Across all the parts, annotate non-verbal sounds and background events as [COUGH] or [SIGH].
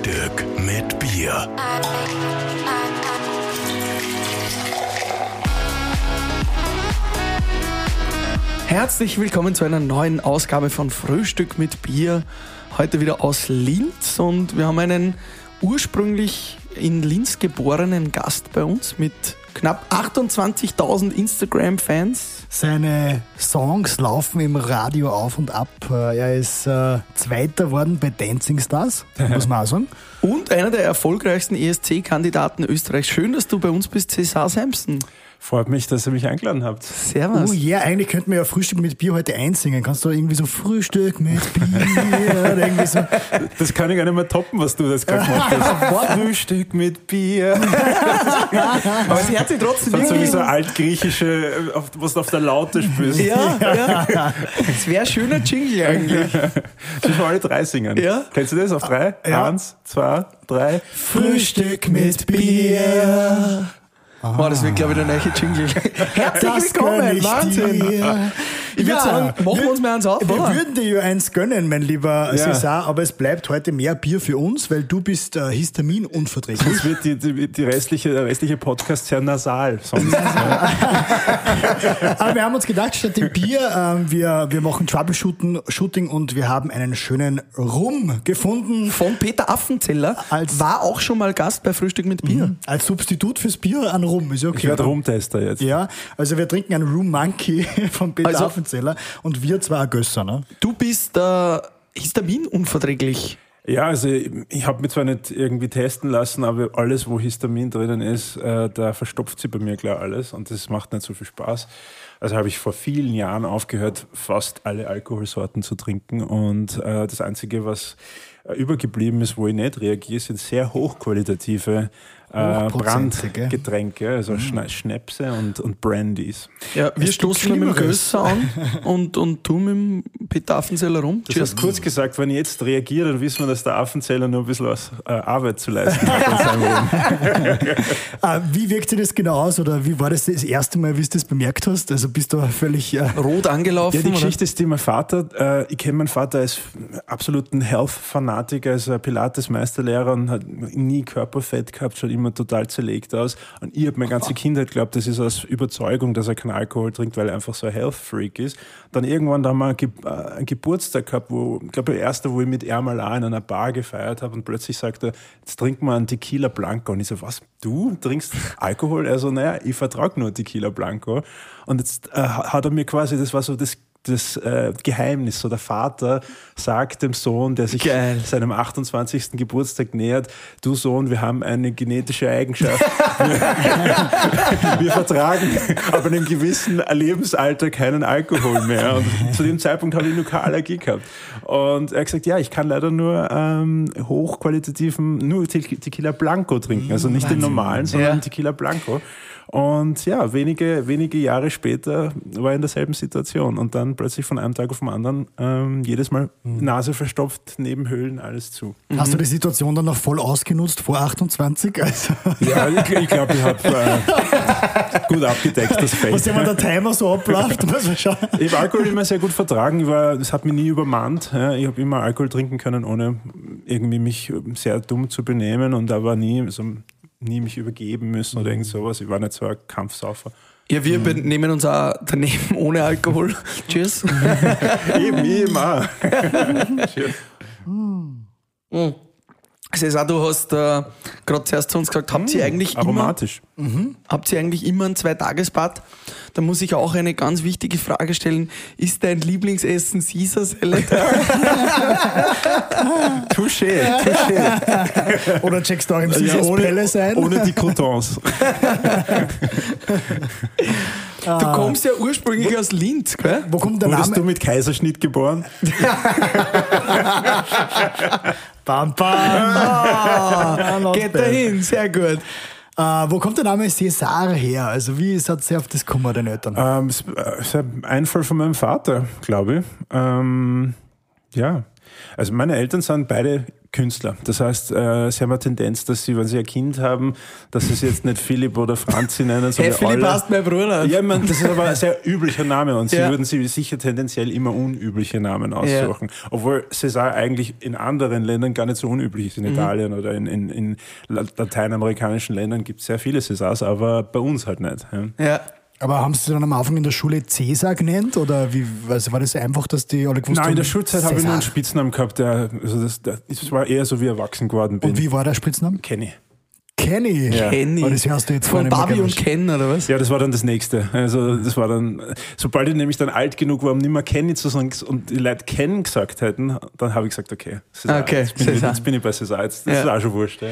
Frühstück mit Bier. Herzlich willkommen zu einer neuen Ausgabe von Frühstück mit Bier. Heute wieder aus Linz und wir haben einen ursprünglich in Linz geborenen Gast bei uns mit knapp 28.000 Instagram-Fans. Seine Songs laufen im Radio auf und ab. Er ist äh, Zweiter worden bei Dancing Stars, [LAUGHS] muss man auch sagen. Und einer der erfolgreichsten ESC-Kandidaten Österreichs. Schön, dass du bei uns bist, Cesar Sampson. Freut mich, dass ihr mich eingeladen habt. Servus. Oh ja, yeah, eigentlich könnten wir ja Frühstück mit Bier heute einsingen. Kannst du irgendwie so Frühstück mit Bier oder irgendwie so. Das kann ich gar nicht mehr toppen, was du das gerade gemacht hast. [LAUGHS] Frühstück mit Bier. [LAUGHS] Aber sie hat sich trotzdem Das ist so wie irgendwie... so altgriechische, auf- was du auf der Laute spürst. Ja, [LAUGHS] ja. Es wäre ein schöner Jingle eigentlich. Ich will alle drei singen. Ja. Kennst du das auf drei? Ja. Eins, zwei, drei. Frühstück mit Bier. Boah, das wird, glaube ich, der neue Jingle. [LAUGHS] Herzlich Das willkommen, ich Wahnsinn. dir. Ich würde sagen, machen wir uns mal eins auf, Wir oder? würden dir ja eins gönnen, mein lieber Ja. Cesar, aber es bleibt heute mehr Bier für uns, weil du bist äh, histaminunverträglich. Sonst wird die, die, die restliche, der restliche Podcast sehr nasal. Sonst, [LAUGHS] Aber wir haben uns gedacht, statt dem Bier, ähm, wir, wir machen Troubleshooting Shooting und wir haben einen schönen Rum gefunden. Von Peter Affenzeller Als- war auch schon mal Gast bei Frühstück mit Bier. Als Substitut fürs Bier an Rum, ist ja okay. ich werde? Rumtester jetzt. Ja, also wir trinken einen Rum Monkey [LAUGHS] von Peter Also- Affenzeller und wir zwei Gösser, ne? Du bist äh, histaminunverträglich. Ja, also ich, ich habe mich zwar nicht irgendwie testen lassen, aber alles, wo Histamin drinnen ist, äh, da verstopft sie bei mir klar alles und das macht nicht so viel Spaß. Also habe ich vor vielen Jahren aufgehört, fast alle Alkoholsorten zu trinken und äh, das Einzige, was äh, übergeblieben ist, wo ich nicht reagiere, sind sehr hochqualitative äh. Brandgetränke, also Schna Schnäpse und, und Brandies. Ja, wir Es stoßen [LAUGHS] mit dem. Gösser an und, und du mit dem Peter Affenzeller rum. Das heißt, kurz gesagt, wenn ich jetzt reagiere, dann wissen wir, dass der Affenzähler nur ein bisschen was äh, Arbeit zu leisten hat. [LAUGHS] Ah, wie wirkt sich das genau aus oder wie war das das erste Mal, wie du das bemerkt hast? Also bist du völlig... Äh, Rot angelaufen. Ja, die oder? Geschichte ist die, mein Vater, äh, ich kenne meinen Vater als absoluten Health-Fanatiker, als Pilates-Meisterlehrer und hat nie Körperfett gehabt, schaut immer total zerlegt aus. Und ich habe meine ganze Kindheit geglaubt, das ist aus Überzeugung, dass er keinen Alkohol trinkt, weil er einfach so ein Health-Freak ist. Dann irgendwann da haben wir einen, äh, Geburtstag gehabt, wo, ich glaube, der erste, wo ich mit ihm mal auch in einer Bar gefeiert habe und plötzlich sagt er, jetzt trinken wir einen Tequila Blanco. Und ich so, was, du trinkst Alkohol? Er so, naja, ich vertrage nur Tequila Blanco. Und jetzt äh, hat er mir quasi, das war so das das äh, Geheimnis. So der Vater sagt dem Sohn, der sich Geil. seinem 28. Geburtstag nähert, du Sohn, wir haben eine genetische Eigenschaft. [LAUGHS] wir, vertragen ab einem gewissen Lebensalter keinen Alkohol mehr. Und zu dem Zeitpunkt habe ich nur keine Allergie gehabt. Und er hat gesagt, ja, ich kann leider nur ähm, hochqualitativen, nur Te Tequila Blanco trinken. Also nicht den normalen, sondern Ja. Tequila Blanco. Und ja, wenige, wenige Jahre später war ich in derselben Situation und dann plötzlich von einem Tag auf den anderen ähm, jedes Mal Nase verstopft, Nebenhöhlen, alles zu. Hast du die Situation dann noch voll ausgenutzt vor 28? Also, [LAUGHS] Ja, ich, ich glaube, ich habe äh, gut abgedeckt, das was Feld. immer der Timer so abläuft, [LAUGHS] schauen. Ich habe Alkohol immer sehr gut vertragen. War, das hat mich nie übermannt. Ja. Ich habe immer Alkohol trinken können, ohne irgendwie mich sehr dumm zu benehmen und da war nie, also, nie mich übergeben müssen oder irgend sowas. Ich war nicht so ein Kampfsaufer. Ja, wir be- nehmen uns auch daneben [LAUGHS] ohne Alkohol. [LAUGHS] Cheers. [LAUGHS] Eben, Cesar, du hast äh, gerade zuerst zu uns gesagt, habt ihr eigentlich immer, Aromatisch. habt ihr eigentlich immer ein Zweitagesbad? Da muss ich auch eine ganz wichtige Frage stellen. Ist dein Lieblingsessen Caesar Salad? [LAUGHS] Touché, touché. [LAUGHS] Oder checkst du auch im Caesars Ja, ohne, Palace ein? ohne die Croutons. [LAUGHS] Du kommst ja ursprünglich aus Linz, gell? Wo kommt der Wurdest Name? du mit Kaiserschnitt geboren? Bam, bam. Not [LAUGHS] Geht dahin, sehr gut. Äh, wo kommt der Name Cesar her? Also wie seid ihr auf das gekommen, deine Eltern? Ähm, es äh, ist ein Einfall von meinem Vater, glaube ich. Ähm, ja, also meine Eltern sind beide Künstler. Das heißt, äh, sie haben eine Tendenz, dass sie, wenn sie ein Kind haben, dass sie es jetzt nicht Philipp oder Franzi nennen, Hey, sondern Philipp alle. heißt mein Bruder. Ja, mein, das ist aber ein sehr üblicher Name und sie Ja. würden sich sicher tendenziell immer unübliche Namen aussuchen. Obwohl César eigentlich in anderen Ländern gar nicht so unüblich ist. In Mhm. Italien oder in, in, in la- lateinamerikanischen Ländern gibt es sehr viele Césars, aber bei uns halt nicht. Ja. Ja. Aber haben sie dann am Anfang in der Schule Cäsar genannt? Oder wie, also war das einfach, dass die alle gewusst Nein, haben? in der Schulzeit habe ich nur einen. Spitznamen gehabt, der, also das, das, das war eher so wie erwachsen geworden bin. Und wie war der Spitzname? Kenny. Kenny. Ja. Kenny. Oh, das hörst du jetzt Von Barbie und. Ken, oder was? Ja, das war dann das nächste. Also das war dann, sobald ich nämlich dann alt genug war, um nicht mehr Kenny zu sagen und die Leute Ken gesagt hätten, dann habe ich gesagt, okay, César, Okay, jetzt, bin ich, jetzt bin ich bei César, jetzt, das Ja. ist auch schon wurscht. Ja.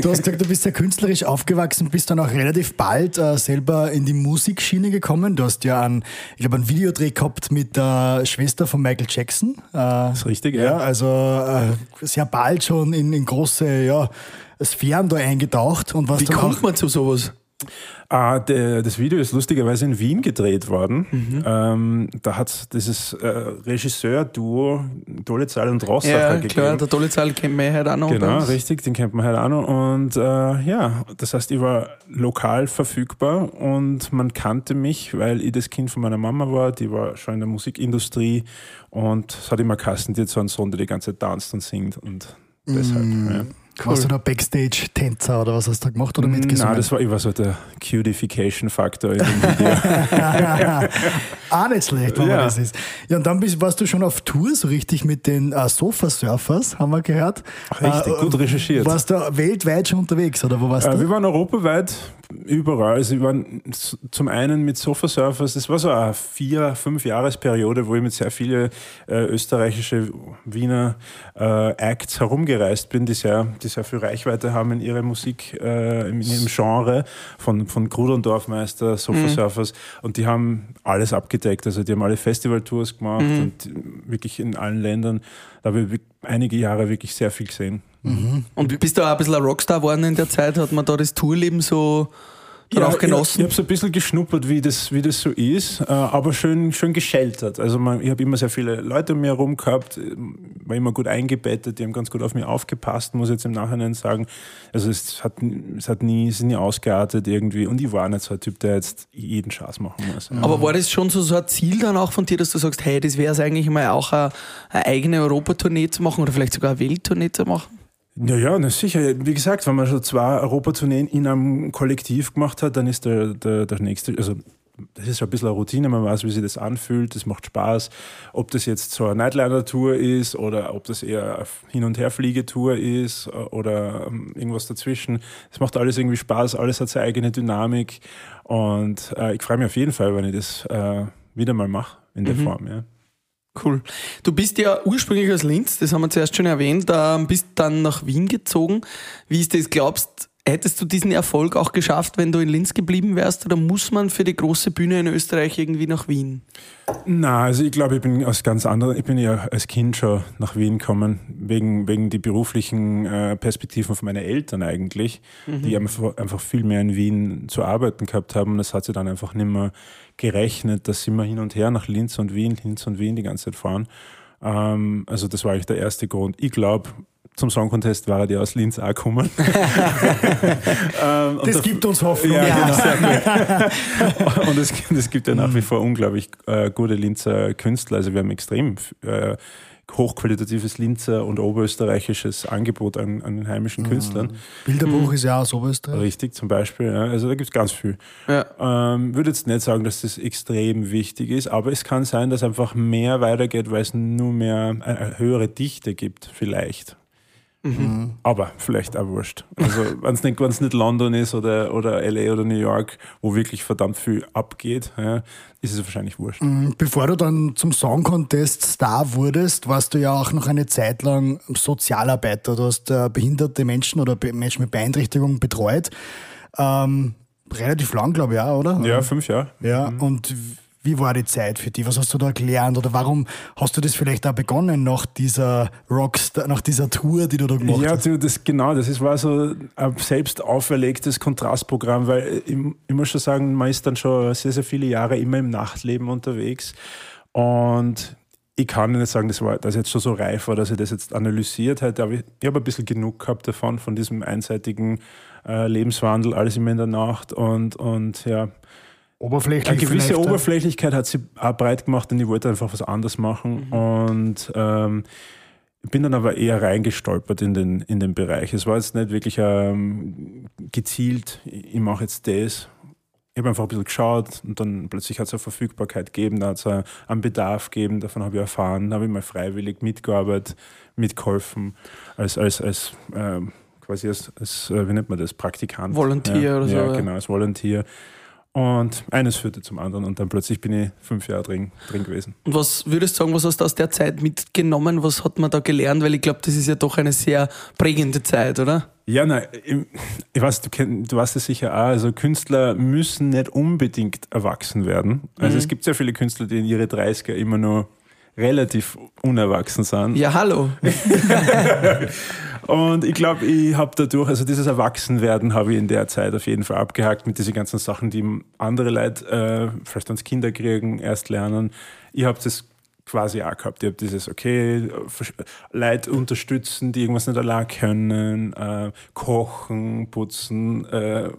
Du hast gesagt, du bist sehr künstlerisch aufgewachsen, bist dann auch relativ bald äh, selber in die Musikschiene gekommen. Du hast ja einen, ich glaube, einen Videodreh gehabt mit der Schwester von Michael Jackson. Äh, das ist richtig, ja. ja. Also äh, sehr bald schon in, in große ja, Sphären da eingetaucht. Und was Wie kommt auch, man zu sowas? Ah, der, das Video ist lustigerweise in Wien gedreht worden. Mhm. Ähm, da hat dieses äh, Regisseur-Duo Dolezal und Rossacher Ja, gegeben. klar, der tolle Zahl kennt man ja halt auch noch. Genau, richtig, den kennt man halt auch noch. Und äh, ja, das heißt, ich war lokal verfügbar und man kannte mich, weil ich das Kind von meiner Mama war, die war schon in der Musikindustrie und es hat immer Kassen, die hat so einen Sohn, der die ganze Zeit tanzt und singt und deshalb. Ja. Warst du da Backstage-Tänzer oder was hast du da gemacht oder mitgesungen? Nein, das war, ich war so der Cudification-Faktor in dem Video. [LAUGHS] Auch nicht schlecht, wenn man Ja. das ist. Ja, und dann bist, warst du schon auf Tour, so richtig mit den äh, Sofa-Surfers, haben wir gehört. Richtig, gut recherchiert. Warst du weltweit schon unterwegs, oder wo warst Äh, du? wir waren europaweit überall. Also wir waren zum einen mit Sofa Surfers, das war so eine vier, fünf Jahresperiode, wo ich mit sehr vielen äh, österreichische Wiener äh, Acts herumgereist bin, die sehr, die sehr viel Reichweite haben in ihrer Musik, äh, in ihrem Genre, von, von Gruder und Dorfmeister, Sofa Surfers. Und die haben alles abgedeckt. Also die haben alle Festivaltours gemacht und wirklich in allen Ländern. Da habe ich einige Jahre wirklich sehr viel gesehen. Und bist du auch ein bisschen ein Rockstar geworden in der Zeit? Hat man da das Tourleben so auch genossen? Ich, ich habe so ein bisschen geschnuppert, wie das, wie das so ist, äh, aber schön, schön gescheltert. Also man, ich habe immer sehr viele Leute um mich herum gehabt, äh, war immer gut eingebettet, die haben ganz gut auf mich aufgepasst, muss ich jetzt im Nachhinein sagen. Also es hat, es hat nie, es ist nie ausgeartet irgendwie und ich war nicht so ein Typ, der jetzt jeden Schatz machen muss. Ja. Aber war das schon so, so ein Ziel dann auch von dir, dass du sagst, hey, das wäre es eigentlich mal auch eine, eine eigene Europatournee zu machen oder vielleicht sogar eine Welttournee zu machen? Ja, ja, na sicher. Wie gesagt, wenn man schon zwei Europatourneen in einem Kollektiv gemacht hat, dann ist der, der, der nächste, also das ist schon ein bisschen eine Routine, man weiß, wie sich das anfühlt, das macht Spaß. Ob das jetzt so eine Nightliner-Tour ist oder ob das eher eine Hin- und Herfliegetour ist oder ähm, irgendwas dazwischen. Es macht alles irgendwie Spaß, alles hat seine eigene Dynamik und äh, ich freue mich auf jeden Fall, wenn ich das äh, wieder mal mache in der Form. Ja. Cool. Du bist ja ursprünglich aus Linz, das haben wir zuerst schon erwähnt, ähm, bist dann nach Wien gezogen. Wie ist das? Glaubst hättest du diesen Erfolg auch geschafft, wenn du in Linz geblieben wärst oder muss man für die große Bühne in Österreich irgendwie nach Wien? Na, also ich glaube, ich bin aus ganz anderen, ich bin ja als Kind schon nach Wien gekommen, wegen, wegen die beruflichen äh, Perspektiven von meinen Eltern eigentlich, die einfach, einfach viel mehr in Wien zu arbeiten gehabt haben. Und das hat sich dann einfach nicht mehr gerechnet, dass sie immer hin und her nach Linz und Wien, Linz und Wien die ganze Zeit fahren. Ähm, also das war eigentlich der erste Grund. Ich glaube, zum Song Contest war die aus Linz auch gekommen. [LAUGHS] ähm, Das der- gibt uns Hoffnung. ja, Ja. genau. [LAUGHS] Und es, es gibt ja nach wie vor unglaublich äh, gute Linzer Künstler. Also wir haben extrem äh, hochqualitatives Linzer und oberösterreichisches Angebot an, an den heimischen Künstlern. Bilderbuch ist ja aus Oberösterreich. Richtig, zum Beispiel. Ja. Also da gibt es ganz viel. Ja. Ähm, würde jetzt nicht sagen, dass das extrem wichtig ist, aber es kann sein, dass einfach mehr weitergeht, weil es nur mehr eine, eine höhere Dichte gibt, vielleicht. Aber vielleicht auch wurscht. Also wenn es nicht, wenn's nicht London ist oder, oder LA oder New York, wo wirklich verdammt viel abgeht, ja, ist es wahrscheinlich wurscht. Bevor du dann zum Song Contest Star wurdest, warst du ja auch noch eine Zeit lang Sozialarbeiter. Du hast äh, behinderte Menschen oder Menschen mit Beeinträchtigung betreut. Ähm, relativ lang, glaube ich, auch, oder? Ja, fünf Jahre. Ja, und Wie war die Zeit für dich? Was hast du da gelernt? Oder warum hast du das vielleicht auch begonnen nach dieser Rockstar, nach dieser Tour, die du da gemacht Ja, hast? du, das, genau, das ist, war so ein selbst auferlegtes Kontrastprogramm, weil ich, ich muss schon sagen, man ist dann schon sehr, sehr viele Jahre immer im Nachtleben unterwegs und ich kann nicht sagen, das war das jetzt schon so reif war, dass ich das jetzt analysiert hätte, aber ich, ich habe ein bisschen genug gehabt davon, von diesem einseitigen äh, Lebenswandel, alles immer in der Nacht und, und ja, Oberflächlich eine gewisse Oberflächlichkeit hat sie auch breit gemacht und ich wollte einfach was anderes machen. Und ähm, ich bin dann aber eher reingestolpert in den, in den Bereich. Es war jetzt nicht wirklich ähm, gezielt, ich mache jetzt das. Ich habe einfach ein bisschen geschaut und dann plötzlich hat es eine Verfügbarkeit gegeben, da hat es einen Bedarf gegeben, davon habe ich erfahren, da habe ich mal freiwillig mitgearbeitet, mitgeholfen, als, als, als ähm, quasi als, als, äh, wie nennt man das, Praktikant. Volunteer ja, oder so, Ja, ja. genau, als Volunteer. Und eines führte zum anderen und dann plötzlich bin ich fünf Jahre drin, drin gewesen. Und was würdest du sagen, was hast du aus der Zeit mitgenommen? Was hat man da gelernt? Weil ich glaube, das ist ja doch eine sehr prägende Zeit, oder? Ja, nein, ich, weiß, du, kenn, du weißt es sicher auch, also Künstler müssen nicht unbedingt erwachsen werden. Also es gibt sehr viele Künstler, die in ihre 30er immer nur relativ unerwachsen sind. Ja, hallo. [LAUGHS] Und ich glaube, ich habe dadurch, also dieses Erwachsenwerden habe ich in der Zeit auf jeden Fall abgehakt mit diesen ganzen Sachen, die andere Leute äh, vielleicht ans Kinder kriegen, erst lernen. Ich habe das quasi auch gehabt. Ich habe dieses, okay, Leute unterstützen, die irgendwas nicht allein können, äh, kochen, putzen, äh,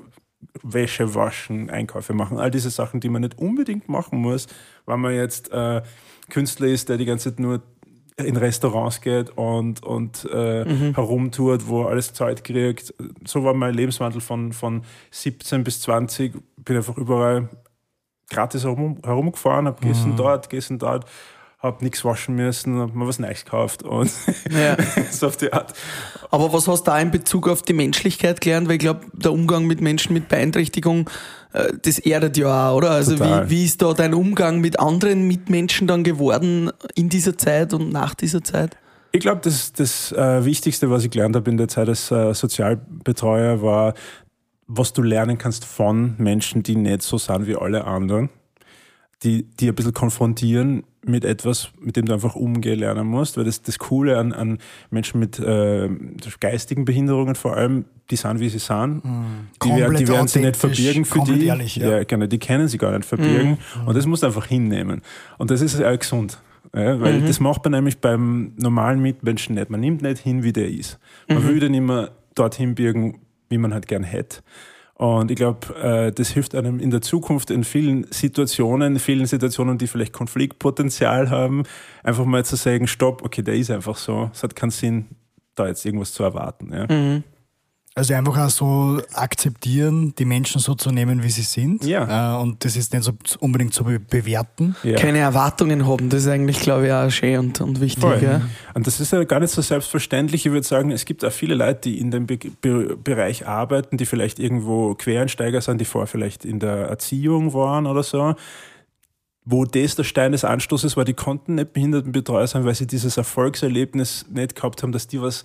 Wäsche waschen, Einkäufe machen, all diese Sachen, die man nicht unbedingt machen muss, weil man jetzt äh, Künstler ist, der die ganze Zeit nur in Restaurants geht und, und äh, herumtourt, wo alles Zeit kriegt. So war mein Lebenswandel von, von 17 bis 20. Bin einfach überall gratis herum, herumgefahren, hab gegessen dort, gegessen dort, hab nichts waschen müssen, hab mir was Neues gekauft und Ja. [LAUGHS] so auf die Art. Aber was hast du da in Bezug auf die Menschlichkeit gelernt? Weil ich glaube, der Umgang mit Menschen mit Beeinträchtigung, äh, das erdet ja auch, oder? Also Total. wie, wie ist da dein Umgang mit anderen Mitmenschen dann geworden in dieser Zeit und nach dieser Zeit? Ich glaube, das, das äh, Wichtigste, was ich gelernt habe in der Zeit als äh, Sozialbetreuer, war, was du lernen kannst von Menschen, die nicht so sind wie alle anderen, die, die ein bisschen konfrontieren mit etwas, mit dem du einfach umgehen lernen musst. Weil das, das Coole an, an Menschen mit äh, geistigen Behinderungen vor allem, die sind, wie sie sind. Die, wer- die werden sie nicht verbirgen für die. ehrlich, ja. genau, die können sie gar nicht verbirgen. Und das musst du einfach hinnehmen. Und das ist auch gesund. Ja, weil das macht man nämlich beim normalen Mitmenschen nicht. Man nimmt nicht hin, wie der ist. Man will den immer dorthin birgen, wie man halt gern hätte. Und ich glaube, äh, das hilft einem in der Zukunft in vielen Situationen, vielen Situationen, die vielleicht Konfliktpotenzial haben, einfach mal zu sagen, stopp, okay, der ist einfach so. Es hat keinen Sinn, da jetzt irgendwas zu erwarten. Ja. Also einfach auch so akzeptieren, die Menschen so zu nehmen, wie sie sind. Ja. Äh, und das ist nicht so unbedingt zu be bewerten. Ja. Keine Erwartungen haben, das ist eigentlich, glaube ich, auch schön und, und wichtig. Voll. Ja. Und das ist ja gar nicht so selbstverständlich. Ich würde sagen, es gibt auch viele Leute, die in dem Be Be Bereich arbeiten, die vielleicht irgendwo Quereinsteiger sind, die vorher vielleicht in der Erziehung waren oder so. Wo das der Stein des Anstoßes war, die konnten nicht Behindertenbetreuer sein, weil sie dieses Erfolgserlebnis nicht gehabt haben, dass die was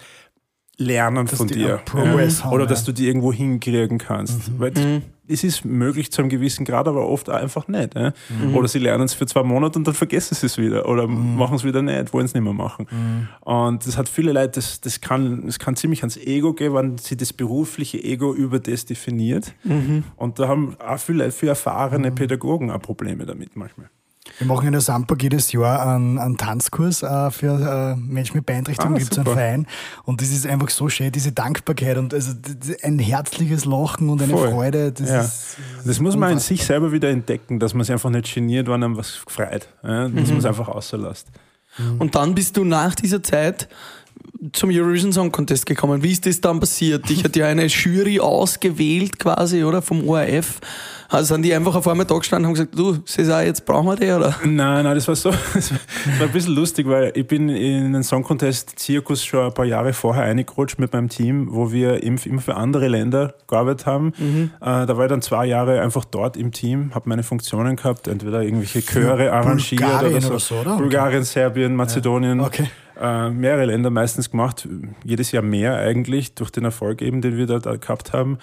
lernen von die dir. Progress haben, Oder dass du die irgendwo hinkriegen kannst. Weil das- es ist möglich zu einem gewissen Grad, aber oft auch einfach nicht. Ja? Oder sie lernen es für zwei Monate und dann vergessen sie es wieder. Oder machen es wieder nicht, wollen es nicht mehr machen. Und das hat viele Leute, das, das, kann, das kann ziemlich ans Ego gehen, wenn sie das berufliche Ego über das definiert. Und da haben auch viele, viele erfahrene Pädagogen auch Probleme damit manchmal. Wir machen in der Sandburg jedes Jahr einen, einen Tanzkurs äh, für äh, Menschen mit Beeinträchtigung, Ah, gibt es einen. Verein. Und das ist einfach so schön, diese Dankbarkeit und also ein herzliches Lachen und eine Voll. Freude. Das Ja. ist Das muss man in sich selber wieder entdecken, dass man sich einfach nicht geniert, wenn einem was freut. Ja? Dass man es einfach auslässt. Und dann bist du nach dieser Zeit zum Eurovision Song Contest gekommen. Wie ist das dann passiert? Ich hatte ja eine Jury ausgewählt quasi, oder? Vom ORF. Also sind die einfach auf einmal da gestanden und haben gesagt, du, Cesar, jetzt brauchen wir die, oder? Nein, nein, das war so, [LAUGHS] das war ein bisschen lustig, weil ich bin in den Song Contest Zirkus schon ein paar Jahre vorher eingerutscht mit meinem Team, wo wir im- immer für andere Länder gearbeitet haben. Äh, da war ich dann zwei Jahre einfach dort im Team, habe meine Funktionen gehabt, entweder irgendwelche Chöre arrangiert Bulgarien oder so. oder so, oder? Bulgarien, Serbien, Mazedonien. Okay. Äh, mehrere Länder meistens gemacht, jedes Jahr mehr eigentlich, durch den Erfolg eben, den wir da, da gehabt haben.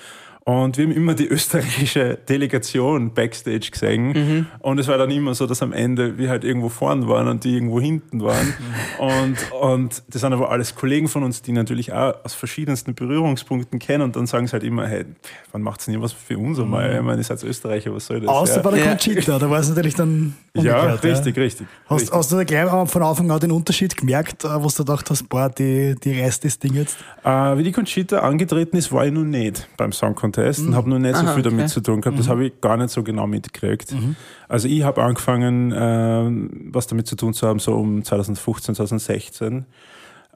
Und wir haben immer die österreichische Delegation backstage gesehen. Und es war dann immer so, dass am Ende wir halt irgendwo vorn waren und die irgendwo hinten waren. und, und das sind aber alles Kollegen von uns, die natürlich auch aus verschiedensten Berührungspunkten kennen. Und dann sagen sie halt immer, hey, wann macht es denn was für uns einmal? Ich meine, ihr seid Österreicher, was soll das? Außer ja. bei der Ja. Conchita, da war es natürlich dann ja, richtig, richtig. Hast, richtig. hast du da gleich von Anfang an den Unterschied gemerkt, äh, wo du gedacht hast, boah, die, die reißt das Ding jetzt? Äh, wie die Conchita angetreten ist, war ich noch nicht beim Song Contest und habe noch nicht so Aha, viel damit okay. zu tun gehabt. Das habe ich gar nicht so genau mitgekriegt. Also ich habe angefangen, ähm, was damit zu tun zu haben, so um 2015, 2016.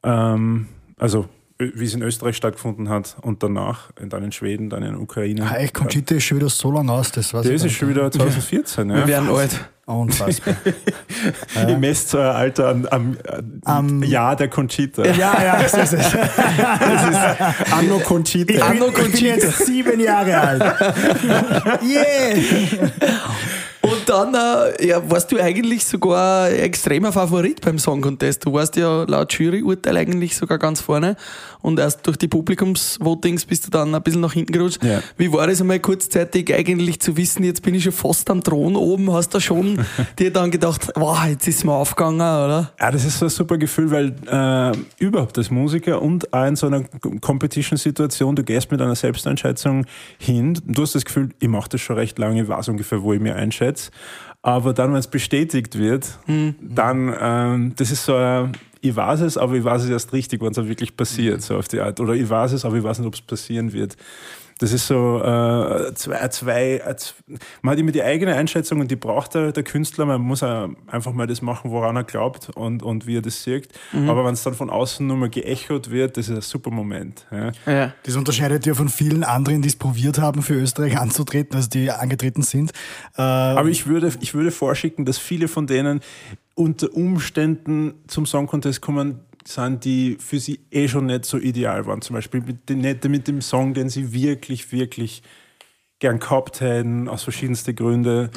Ähm, also wie es in Österreich stattgefunden hat und danach, dann in Schweden, dann in Ukraine. Echt, Conchita ist schon wieder so lang aus, das weiß Das ist schon wieder 2014. Wir Ja. werden alt. Unfassbar. [LAUGHS] Ich messe so ein Alter an, am, Am- Jahr der Conchita. ja, ja, so ist es. [LAUGHS] Anno Conchita. Ich bin, Anno ich bin Conchita. jetzt sieben Jahre alt. [LAUGHS] Yeah! Dann äh, ja, warst du eigentlich sogar ein extremer Favorit beim Song Contest. Du warst ja laut Juryurteil eigentlich sogar ganz vorne und erst durch die Publikumsvotings bist du dann ein bisschen nach hinten gerutscht. Ja. Wie war das einmal kurzzeitig eigentlich zu wissen, jetzt bin ich schon fast am Thron oben? Hast du schon [LAUGHS] dir dann gedacht, wow, jetzt ist mir aufgegangen, oder? Ja, das ist so ein super Gefühl, weil äh, überhaupt als Musiker und auch in so einer Competition-Situation, du gehst mit einer Selbsteinschätzung hin, du hast das Gefühl, ich mache das schon recht lange, ich weiß ungefähr, wo ich mir einschätze. Aber dann, wenn es bestätigt wird, dann, ähm, das ist so ein, ich weiß es, aber ich weiß es erst richtig, wenn es auch wirklich passiert, so auf die Art. Oder ich weiß es, aber ich weiß nicht, ob es passieren wird. Das ist so äh, zwei, zwei, äh, man hat immer die eigene Einschätzung und die braucht der, der Künstler. Man muss einfach mal das machen, woran er glaubt und, und wie er das sieht. Aber wenn es dann von außen nur mal geechot wird, das ist ein super Moment. Ja. Ja. Das unterscheidet ja von vielen anderen, die es probiert haben, für Österreich anzutreten, also die angetreten sind. Äh, Aber ich würde, ich würde vorschicken, dass viele von denen unter Umständen zum Song Contest kommen, sind, die für sie eh schon nicht so ideal waren. Zum Beispiel mit, dem- nicht mit dem Song, den sie wirklich, wirklich gern gehabt hätten, aus verschiedensten Gründen.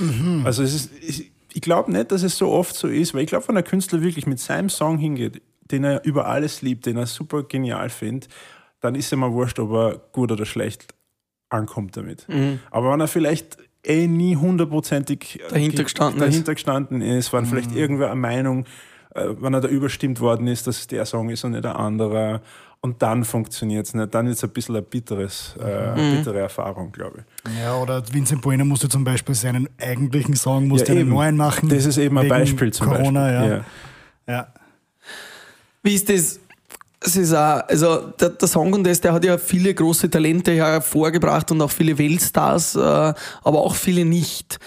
Also es ist, ich, ich glaube nicht, dass es so oft so ist, weil ich glaube, wenn ein Künstler wirklich mit seinem Song hingeht, den er über alles liebt, den er super genial findet, dann ist ihm mal wurscht, ob er gut oder schlecht ankommt damit. Aber wenn er vielleicht eh nie hundertprozentig Dahinter gestanden ist. dahinter gestanden ist, wenn vielleicht irgendwer eine Meinung, äh, wenn er da überstimmt worden ist, dass es der Song ist und nicht der andere, und dann funktioniert es nicht, dann ist es ein bisschen eine bitteres, äh, eine bittere Erfahrung, glaube ich. ja, oder Vincent Bueno musste zum Beispiel seinen eigentlichen Song, musste Ja, einen neuen machen. Das ist eben ein Beispiel zum Corona, Beispiel. Ja. ja. Wie ist das? Es ist auch, also der, der Song Contest, der hat ja viele große Talente hervorgebracht und auch viele Weltstars, äh, aber auch viele nicht.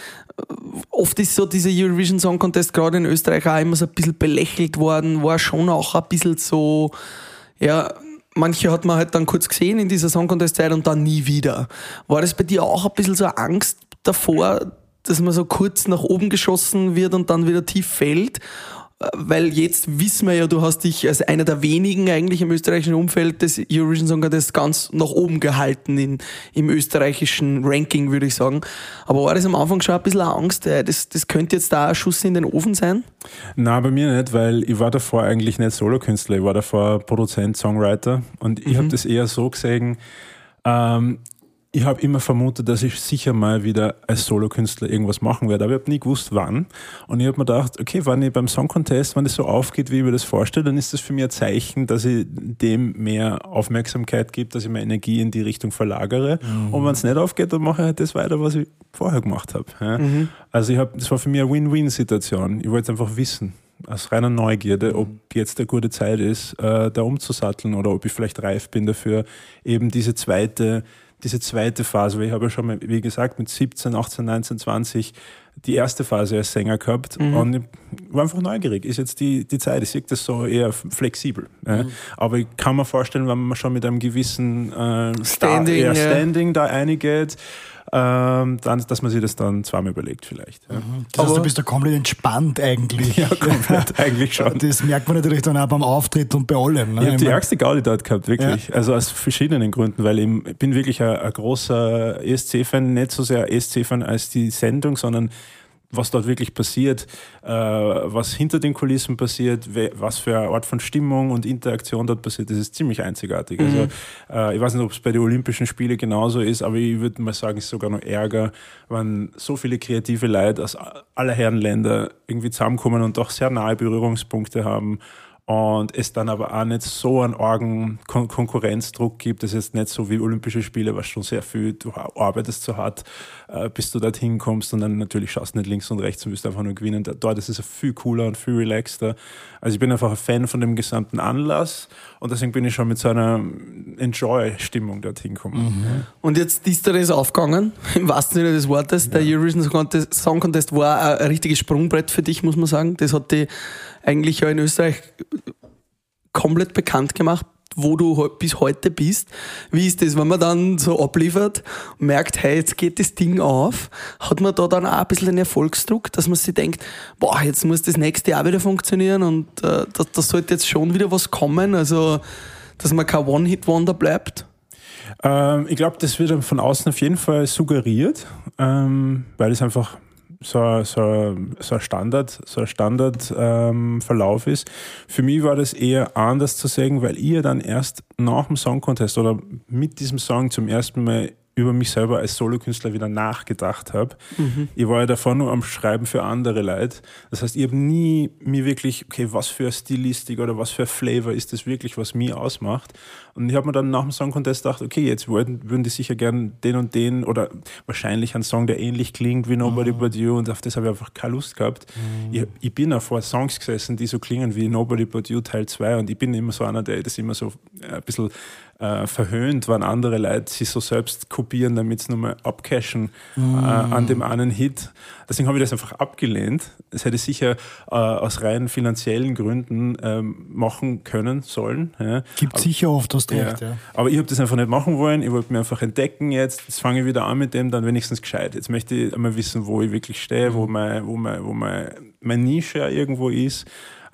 Oft ist so dieser Eurovision Song Contest gerade in Österreich auch immer so ein bisschen belächelt worden, war schon auch ein bisschen so, ja, manche hat man halt dann kurz gesehen in dieser Song Contest Zeit und dann nie wieder. War das bei dir auch ein bisschen so Angst davor, dass man so kurz nach oben geschossen wird und dann wieder tief fällt? Weil jetzt wissen wir ja, du hast dich als einer der wenigen eigentlich im österreichischen Umfeld des Eurovision Song Contest ganz nach oben gehalten in, im österreichischen Ranking, würde ich sagen. Aber war das am Anfang schon ein bisschen Angst? äh, Das, das könnte jetzt da ein Schuss in den Ofen sein? Na, bei mir nicht, weil ich war davor eigentlich nicht Solokünstler, ich war davor Produzent, Songwriter und ich habe das eher so gesehen, ähm, ich habe immer vermutet, dass ich sicher mal wieder als Solokünstler irgendwas machen werde, aber ich habe nie gewusst, wann. Und ich habe mir gedacht, okay, wenn ich beim Song Contest, wenn es so aufgeht, wie ich mir das vorstelle, dann ist das für mich ein Zeichen, dass ich dem mehr Aufmerksamkeit gebe, dass ich meine Energie in die Richtung verlagere. Und wenn es nicht aufgeht, dann mache ich halt das weiter, was ich vorher gemacht habe. Ja. Also ich habe, das war für mich eine Win-Win-Situation. Ich wollte einfach wissen, aus reiner Neugierde, ob jetzt eine gute Zeit ist, äh, da umzusatteln oder ob ich vielleicht reif bin dafür, eben diese zweite, diese zweite Phase, weil ich habe ja schon mal, wie gesagt, mit 17, 18, 19, 20 die erste Phase als Sänger gehabt und ich war einfach neugierig. Ist jetzt die, die Zeit, ich sehe das so eher flexibel. Ja. Aber ich kann mir vorstellen, wenn man schon mit einem gewissen äh, Standing, Star, ja. Standing da eingeht, ähm, dann, dass man sich das dann zweimal überlegt vielleicht. Ja, Das heißt, Aber- du bist da komplett entspannt eigentlich. [LAUGHS] ja komplett, [LAUGHS] eigentlich schon. Das merkt man natürlich dann auch beim Auftritt und bei allem. Ne? Ich habe die ärgste Gaudi dort gehabt, wirklich. Also aus verschiedenen Gründen, weil ich bin wirklich ein, ein großer ESC-Fan, nicht so sehr ESC-Fan als die Sendung, sondern was dort wirklich passiert, äh, was hinter den Kulissen passiert, was für eine Art von Stimmung und Interaktion dort passiert, das ist ziemlich einzigartig. Also, mhm. Also äh, ich weiß nicht, ob es bei den Olympischen Spielen genauso ist, aber ich würde mal sagen, es ist sogar noch ärger, wenn so viele kreative Leute aus aller Herren Länder irgendwie zusammenkommen und doch sehr nahe Berührungspunkte haben und es dann aber auch nicht so einen argen Kon Konkurrenzdruck gibt. Das ist jetzt nicht so wie Olympische Spiele, was schon sehr viel, du arbeitest so hart, äh, bis du dorthin kommst und dann natürlich schaust du nicht links und rechts und willst einfach nur gewinnen. Dort ist es viel cooler und viel relaxter. Also ich bin einfach ein Fan von dem gesamten Anlass und deswegen bin ich schon mit so einer Enjoy-Stimmung dorthin gekommen. Mhm. Und jetzt ist dir das aufgegangen, [LAUGHS] im wahrsten Sinne des Wortes. Ja. Der Eurovision Song Contest war ein richtiges Sprungbrett für dich, muss man sagen. Das hat die eigentlich ja in Österreich komplett bekannt gemacht, wo du bis heute bist. Wie ist das, wenn man dann so abliefert merkt, hey, jetzt geht das Ding auf, hat man da dann auch ein bisschen den Erfolgsdruck, dass man sich denkt, boah, jetzt muss das nächste Jahr wieder funktionieren und äh, das, das sollte jetzt schon wieder was kommen, also dass man kein One-Hit-Wonder bleibt? Ähm, ich glaube, das wird von außen auf jeden Fall suggeriert, ähm, weil es einfach so, so, so ein Standard, so ein Standardverlauf ähm, ist. Für mich war das eher anders zu sagen, weil ich dann erst nach dem Song Contest oder mit diesem Song zum ersten Mal über mich selber als Solokünstler wieder nachgedacht habe. Mhm. Ich war ja davor nur am Schreiben für andere Leute. Das heißt, ich habe nie mir wirklich, okay, was für eine Stilistik oder was für ein Flavor ist das wirklich, was mich ausmacht. Und ich habe mir dann nach dem Song Contest gedacht, okay, jetzt würden, würden die sicher gern den und den oder wahrscheinlich einen Song, der ähnlich klingt wie Nobody mhm. But You und auf das habe ich einfach keine Lust gehabt. Mhm. Ich, ich, bin auch vor Songs gesessen, die so klingen wie Nobody But You Teil 2 und ich bin immer so einer, der das immer so ein bisschen äh, verhöhnt, wenn andere Leute sich so selbst kopieren, damit sie nochmal abcashen mm. äh, an dem einen Hit. Deswegen habe ich das einfach abgelehnt. Das hätte ich sicher äh, aus rein finanziellen Gründen ähm, machen können sollen. Ja. Gibt aber, sicher oft, hast ja. recht. Ja. Aber ich habe das einfach nicht machen wollen. Ich wollte mir einfach entdecken jetzt. Jetzt fange ich wieder an mit dem, dann wenigstens gescheit. Jetzt möchte ich einmal wissen, wo ich wirklich stehe, wo, mein, wo, mein, wo mein, meine Nische irgendwo ist.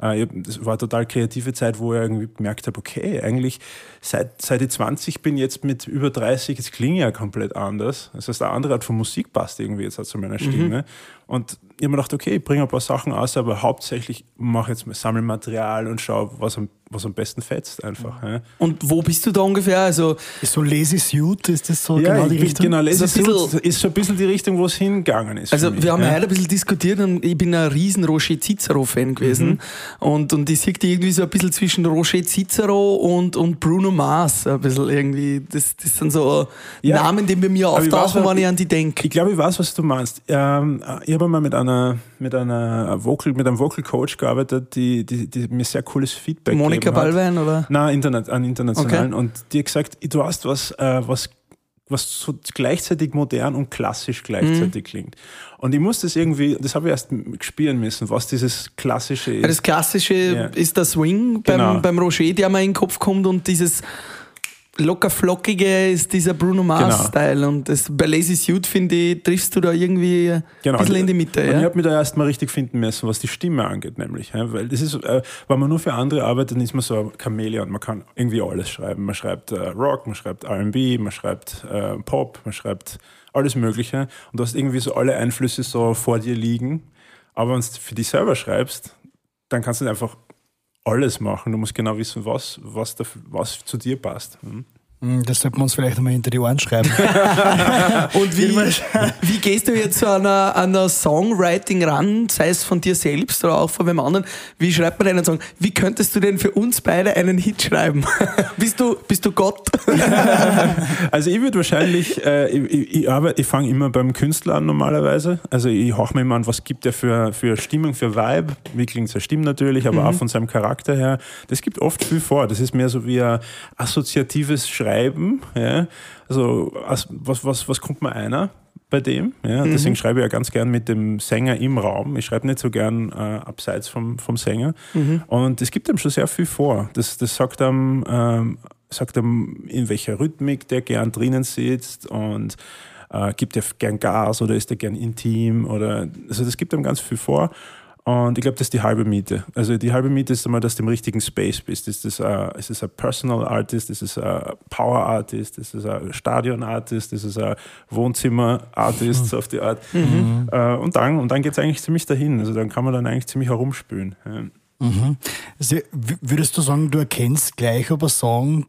Äh, das war eine total kreative Zeit, wo ich irgendwie gemerkt habe, okay, eigentlich seit, seit ich 20 bin, jetzt mit über 30, jetzt klinge ich ja komplett anders. Das heißt, eine andere Art von Musik passt irgendwie jetzt zu meiner Stimme. Mhm. Und ich habe mir gedacht, okay, ich bringe ein paar Sachen aus, aber hauptsächlich mache jetzt mal Sammelmaterial und schaue, was am, was am besten fetzt einfach. Ja. Und wo bist du da ungefähr? Also ist so Lazy Suit, ist das so ja, genau die Richtung? Genau, Lazy Suit ist so ein bisschen die Richtung, wo es hingegangen ist. Also wir haben ja. heute ein bisschen diskutiert und ich bin ein riesen Roger Cicero-Fan gewesen. Mhm. Und, und ich sehe die irgendwie so ein bisschen zwischen Roger Cicero und, und Bruno Mars. Ein bisschen irgendwie. Das, das sind so ja, Namen, die bei mir auftauchen, wenn ich an die denke. Ich glaube, ich weiß, was du meinst. Ähm, ich habe mal mit einer, mit einer Vocal, mit einem Vocal Coach gearbeitet, die, die, die mir sehr cooles Feedback Monika Ballwein, oder? Nein, Internet, an internationalen. Okay. Und die hat gesagt, du hast was, äh, was was so gleichzeitig modern und klassisch gleichzeitig mhm. klingt. Und ich muss das irgendwie, das habe ich erst spielen müssen, was dieses Klassische ist. Das Klassische ja. ist der Swing beim, genau. beim Roger, der mir in den Kopf kommt und dieses locker flockige ist dieser Bruno Mars-Style. Genau. Und das, bei Lazy Suit, finde ich, triffst du da irgendwie genau. ein bisschen in die Mitte. Ja? Ich habe mich da erstmal richtig finden müssen, was die Stimme angeht, nämlich. Ja? Weil das ist, äh, wenn man nur für andere arbeitet, dann ist man so ein Chamäleon. Man kann irgendwie alles schreiben. Man schreibt äh, Rock, man schreibt RB, man schreibt äh, Pop, man schreibt alles Mögliche. Und du hast irgendwie so alle Einflüsse so vor dir liegen. Aber wenn du für dich selber schreibst, dann kannst du einfach alles machen. Du musst genau wissen, was, was, da, was zu dir passt. Hm? Hm, das sollten wir uns vielleicht einmal hinter die Ohren schreiben. [LAUGHS] und wie, wie gehst du jetzt zu einer, einer Songwriting ran, sei es von dir selbst oder auch von wem anderen? Wie schreibt man einen Song? Wie könntest du denn für uns beide einen Hit schreiben? [LAUGHS] bist, du, bist du Gott? [LAUGHS] also ich würde wahrscheinlich, äh, ich, ich, ich fange immer beim Künstler an normalerweise. Also ich hauche mir immer an, was gibt er für, für Stimmung, für Vibe. Wie klingt seine Stimme natürlich, aber mhm. auch von seinem Charakter her. Das gibt oft viel vor. Das ist mehr so wie ein assoziatives Schreiben schreiben. Ja? Also was, was, was kommt mir einer bei dem? Ja? Mhm. Deswegen schreibe ich ja ganz gern mit dem Sänger im Raum. Ich schreibe nicht so gern äh, abseits vom, vom Sänger. Mhm. Und es gibt ihm schon sehr viel vor. Das, das sagt einem, ähm, sagt einem, in welcher Rhythmik der gern drinnen sitzt und äh, gibt er gern Gas oder ist er gern intim oder also das gibt ihm ganz viel vor. Und ich glaube, das ist die halbe Miete. Also die halbe Miete ist einmal, dass du im richtigen Space bist. Ist das ein, ist das ein Personal Artist, ist es ein Power Artist, ist es ein Stadion Artist, ist es ein Wohnzimmer Artist, so auf die Art. Äh, und dann, und dann geht es eigentlich ziemlich dahin. Also dann kann man dann eigentlich ziemlich herumspülen. Ja. Also, würdest du sagen, du erkennst gleich, ob ein Song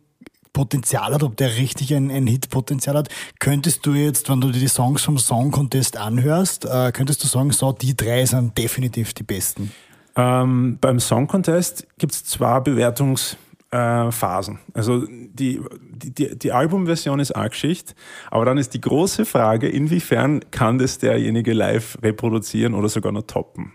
Potenzial hat, ob der richtig ein, ein Hitpotenzial hat? Könntest du jetzt, wenn du dir die Songs vom Song Contest anhörst, äh, könntest du sagen, so, die drei sind definitiv die besten? Ähm, beim Song Contest gibt es zwei Bewertungsphasen. Äh, Phasen. also die, die, die Albumversion ist eine Geschichte, aber dann ist die große Frage, inwiefern kann das derjenige live reproduzieren oder sogar noch toppen.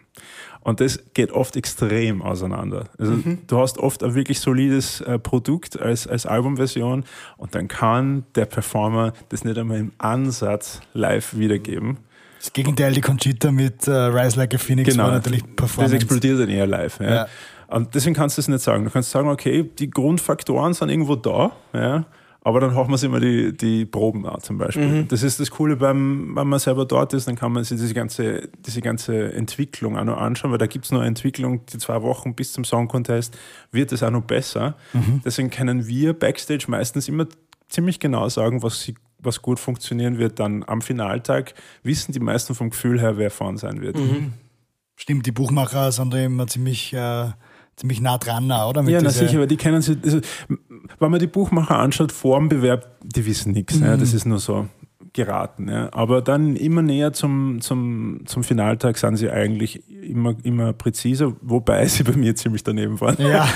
Und das geht oft extrem auseinander. Also du hast oft ein wirklich solides äh, Produkt als, als Albumversion und dann kann der Performer das nicht einmal im Ansatz live wiedergeben. Das Gegenteil, die Conchita mit äh, Rise Like a Phoenix war natürlich Genau. Das Performance. explodiert dann eher live. Ja. Ja. Und deswegen kannst du es nicht sagen. Du kannst sagen, okay, die Grundfaktoren sind irgendwo da, ja, aber dann haben wir immer die, die Proben an zum Beispiel. Das ist das Coole, beim, wenn man selber dort ist, dann kann man sich diese ganze, diese ganze Entwicklung auch noch anschauen, weil da gibt es noch eine Entwicklung, die zwei Wochen bis zum Song Contest wird es auch noch besser. Deswegen können wir Backstage meistens immer ziemlich genau sagen, was sie was gut funktionieren wird, dann am Finaltag wissen die meisten vom Gefühl her, wer vorn sein wird. Stimmt, die Buchmacher sind da immer ziemlich, äh, ziemlich nah dran, oder? Mit Ja, na sicher, weil die kennen sich, also, wenn man die Buchmacher anschaut, vor dem Bewerb, die wissen nichts. Ja, das ist nur so geraten. Ja. Aber dann immer näher zum, zum, zum Finaltag sind sie eigentlich immer, immer präziser, wobei sie bei mir ziemlich daneben waren. Ja.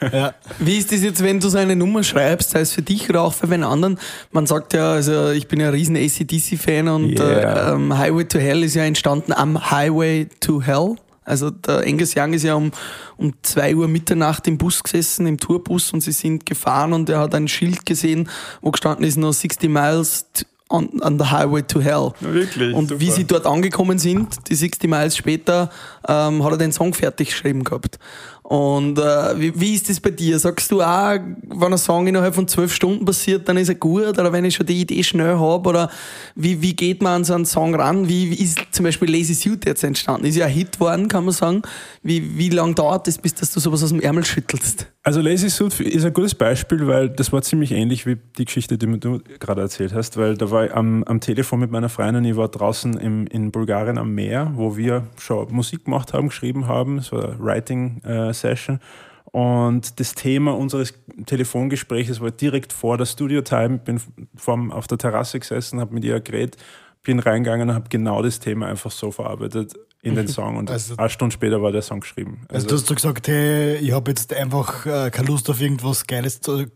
[LAUGHS] ja. Wie ist das jetzt, wenn du so eine Nummer schreibst, sei es für dich oder auch für einen anderen? Man sagt ja, also ich bin ja ein riesen ACDC-Fan und Yeah. äh, ähm, Highway to Hell ist ja entstanden am Highway to Hell. Also der Angus Young ist ja um, um 2 Uhr Mitternacht im Bus gesessen, im Tourbus und sie sind gefahren und er hat ein Schild gesehen, wo gestanden ist noch 60 Miles on, on the Highway to Hell. Wirklich, Und super. wie sie dort angekommen sind, die 60 Miles später, ähm, hat er den Song fertig geschrieben gehabt. Und äh, wie, wie ist das bei dir? Sagst du auch, wenn ein Song innerhalb von zwölf Stunden passiert, dann ist er gut? Oder wenn ich schon die Idee schnell habe? Oder wie, wie geht man an so einen Song ran? Wie, wie ist zum Beispiel Lazy Suit jetzt entstanden? Ist ja ein Hit worden, kann man sagen. Wie, wie lange dauert das, bis dass du sowas aus dem Ärmel schüttelst? Also Lazy Suit ist ein gutes Beispiel, weil das war ziemlich ähnlich wie die Geschichte, die du gerade erzählt hast, weil da war ich am, am Telefon mit meiner Freundin, ich war draußen im, in Bulgarien am Meer, wo wir schon Musik gemacht haben, geschrieben haben, es war eine Writing-Session und das Thema unseres Telefongesprächs war direkt vor der Studio-Time, bin vorm, auf der Terrasse gesessen, habe mit ihr geredet, bin reingegangen und habe genau das Thema einfach so verarbeitet in den Song und Also- eine Stunde später war der Song geschrieben. Also, du hast so gesagt, hey, ich habe jetzt einfach äh, keine Lust auf irgendwas Geiles, äh,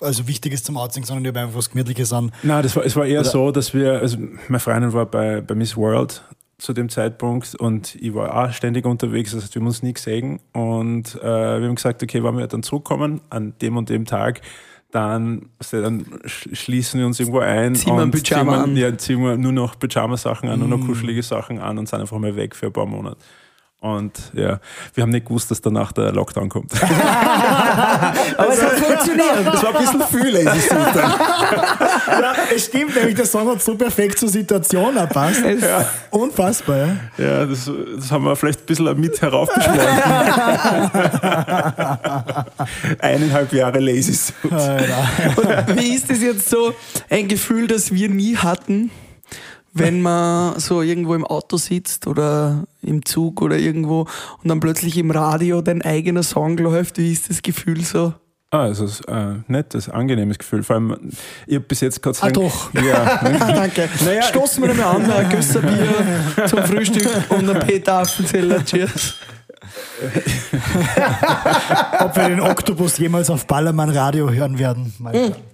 also Wichtiges zum Outsingen, sondern ich habe einfach was Gemütliches an. Nein, das war, es war eher so, dass wir, also meine Freundin war bei, bei Miss World zu dem Zeitpunkt und ich war auch ständig unterwegs, das heißt, wir haben uns nie gesehen und äh, wir haben gesagt, okay, wenn wir dann zurückkommen an dem und dem Tag, dann, du, dann sch- schließen wir uns irgendwo ein Ziehen und Pyjama ziehen wir. Ja, ziehen wir nur noch Pyjama-Sachen an, nur noch kuschelige Sachen an und sind einfach mal weg für ein paar Monate. Und ja, wir haben nicht gewusst, dass danach der Lockdown kommt. [LAUGHS] Aber es hat funktioniert. Das war ein bisschen viel, Lazy Suit. ja, es stimmt, nämlich der Song hat so perfekt zur Situation erpasst. Unfassbar, ja. Ja, das, das haben wir vielleicht ein bisschen mit heraufbeschworen. [LAUGHS] Eineinhalb Jahre Lazy Suit. Und wie ist das jetzt so ein Gefühl, das wir nie hatten, wenn man so irgendwo im Auto sitzt oder im Zug oder irgendwo und dann plötzlich im Radio dein eigener Song läuft? Wie ist das Gefühl so? Ah, also es ist ein nettes, angenehmes Gefühl. Vor allem, ich habe bis jetzt Gott sei Ah, doch. [LAUGHS] Ja, [LAUGHS] Danke. Naja, Stoßen wir mal an, ein Gösserbier [LAUGHS] zum Frühstück und ein Peter Apfelzeller. Cheers. Ob wir den Oktopus jemals auf Ballermann Radio hören werden. Mal schauen.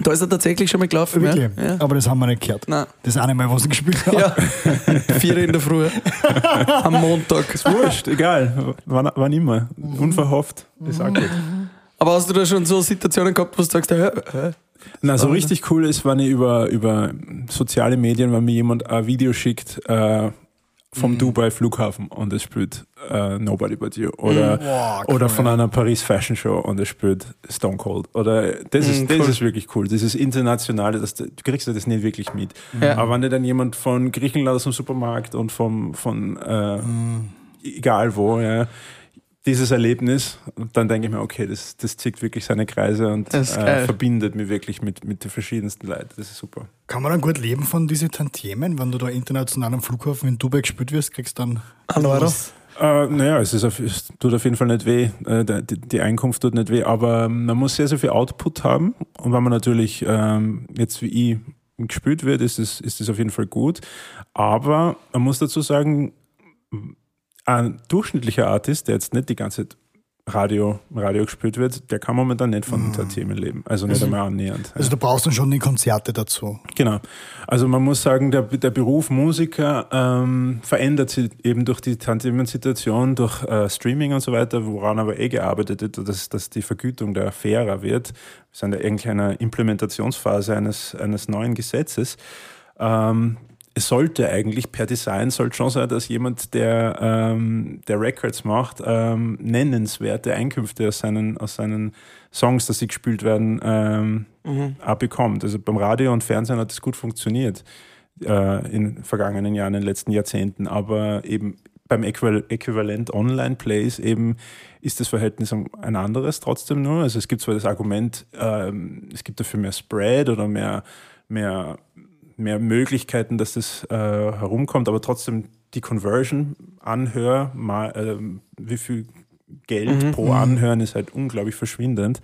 Da ist er tatsächlich schon mal gelaufen. Wirklich? Ja? Aber das haben wir nicht gehört. Nein. Das eine Mal, was ich gespielt habe. Ja, [LAUGHS] vier in der Früh. [LAUGHS] Am Montag. wurscht, egal. Wann, wann immer. Unverhofft. Ist auch gut. Aber hast du da schon so Situationen gehabt, wo du sagst, äh, äh, Na, so richtig cool ist, wenn ich über, über soziale Medien, wenn mir jemand ein Video schickt äh, vom Dubai Flughafen und es spielt äh, Nobody But You oder, Wow, oder von einer Paris Fashion Show und er spielt Stone Cold. Oder das ist, Mhm, das cool. ist wirklich cool. Dieses Internationale, das, du kriegst das nicht wirklich mit. Ja. Aber wenn dir dann jemand von Griechenland aus dem Supermarkt und vom, von äh, egal wo, ja, dieses Erlebnis, und dann denke ich mir, okay, das, das zieht wirklich seine Kreise und äh, verbindet mich wirklich mit, mit den verschiedensten Leuten. Das ist super. Kann man dann gut leben von diesen Tantiemen? Wenn du da international am Flughafen in Dubai gespielt wirst, kriegst du dann Ein Euro? Äh, naja, es, ist auf, es tut auf jeden Fall nicht weh. Äh, die, die Einkunft tut nicht weh, aber man muss sehr, sehr viel Output haben. Und wenn man natürlich ähm, jetzt wie ich gespielt wird, ist es, ist es auf jeden Fall gut. Aber man muss dazu sagen, ein durchschnittlicher Artist, der jetzt nicht die ganze Zeit Radio, Radio gespielt wird, der kann momentan nicht von den Themen leben. Also nicht einmal annähernd. Also du brauchst dann schon die Konzerte dazu. Genau. Also man muss sagen, der, der Beruf Musiker ähm, verändert sich eben durch die Tantiemen-Situation, durch äh, Streaming und so weiter, woran aber eh gearbeitet wird, dass, dass die Vergütung da fairer wird. Wir sind ja eigentlich in einer Implementationsphase eines, eines neuen Gesetzes. Ähm, es sollte eigentlich per Design sollte schon sein, dass jemand, der, ähm, der Records macht, ähm, nennenswerte Einkünfte aus seinen, aus seinen Songs, dass sie gespielt werden, ähm, auch bekommt. Also beim Radio und Fernsehen hat es gut funktioniert äh, in vergangenen Jahren, in den letzten Jahrzehnten, aber eben beim Äquival Äquivalent Online-Plays eben ist das Verhältnis ein anderes trotzdem nur. Also es gibt zwar das Argument, ähm, es gibt dafür mehr Spread oder mehr, mehr, mehr Möglichkeiten, dass das äh, herumkommt, aber trotzdem die Conversion anhör, mal, ähm, wie viel Geld pro Anhören ist halt unglaublich verschwindend.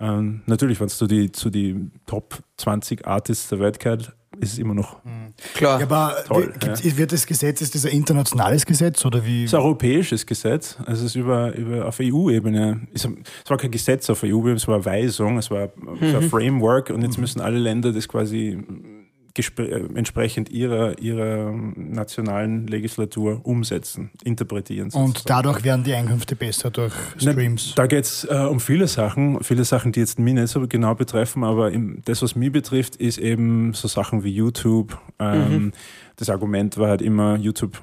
Ähm, natürlich, wenn es zu die, zu die Top 20 Artists der Welt gehört, ist es immer noch Klar. Ja, aber Toll, wie- gibt, wird das Gesetz, ist das ein internationales Gesetz oder wie? Es ist ein europäisches Gesetz, also es ist über, über auf EU-Ebene. Es es war kein Gesetz auf EU-Ebene, es war eine Weisung, es war, es war ein Framework und jetzt müssen alle Länder das quasi äh, entsprechend ihrer, ihrer nationalen Legislatur umsetzen, interpretieren. Und sozusagen. dadurch werden die Einkünfte besser durch Na, Streams. Da geht es äh, um viele Sachen, viele Sachen, die jetzt mich nicht so genau betreffen, aber im, das, was mich betrifft, ist eben so Sachen wie YouTube. Ähm, Das Argument war halt immer, YouTube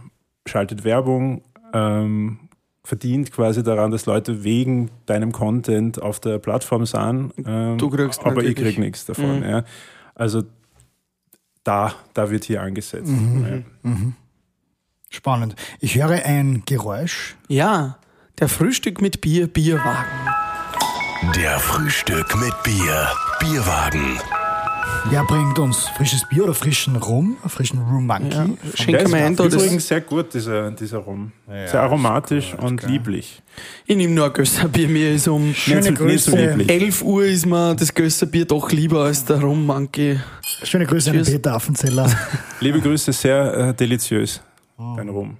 schaltet Werbung, ähm, verdient quasi daran, dass Leute wegen deinem Content auf der Plattform sind, ähm, Du kriegst aber ich krieg nichts davon. Mhm. Ja. Also da, da wird hier angesetzt. Mhm. Ja. Spannend. Ich höre ein Geräusch. Ja, der Frühstück mit Bier, Bierwagen. Der Frühstück mit Bier. Bierwagen. Wer bringt uns frisches Bier oder frischen Rum? Frischen Rum Monkey? Ja, Von- schenke Der mir ein, ist das, übrigens sehr gut, dieser, dieser Rum. sehr aromatisch und lieblich. ich nehme nur ein Gösserbier, mir ist um Schöne so- so Grüße. lieblich. 11 Uhr ist mir das Gösserbier doch lieber als der Rum Monkey. Schöne Grüße an den Cheers. Peter Affenzeller. Liebe Grüße, sehr äh, deliziös, dein Rum.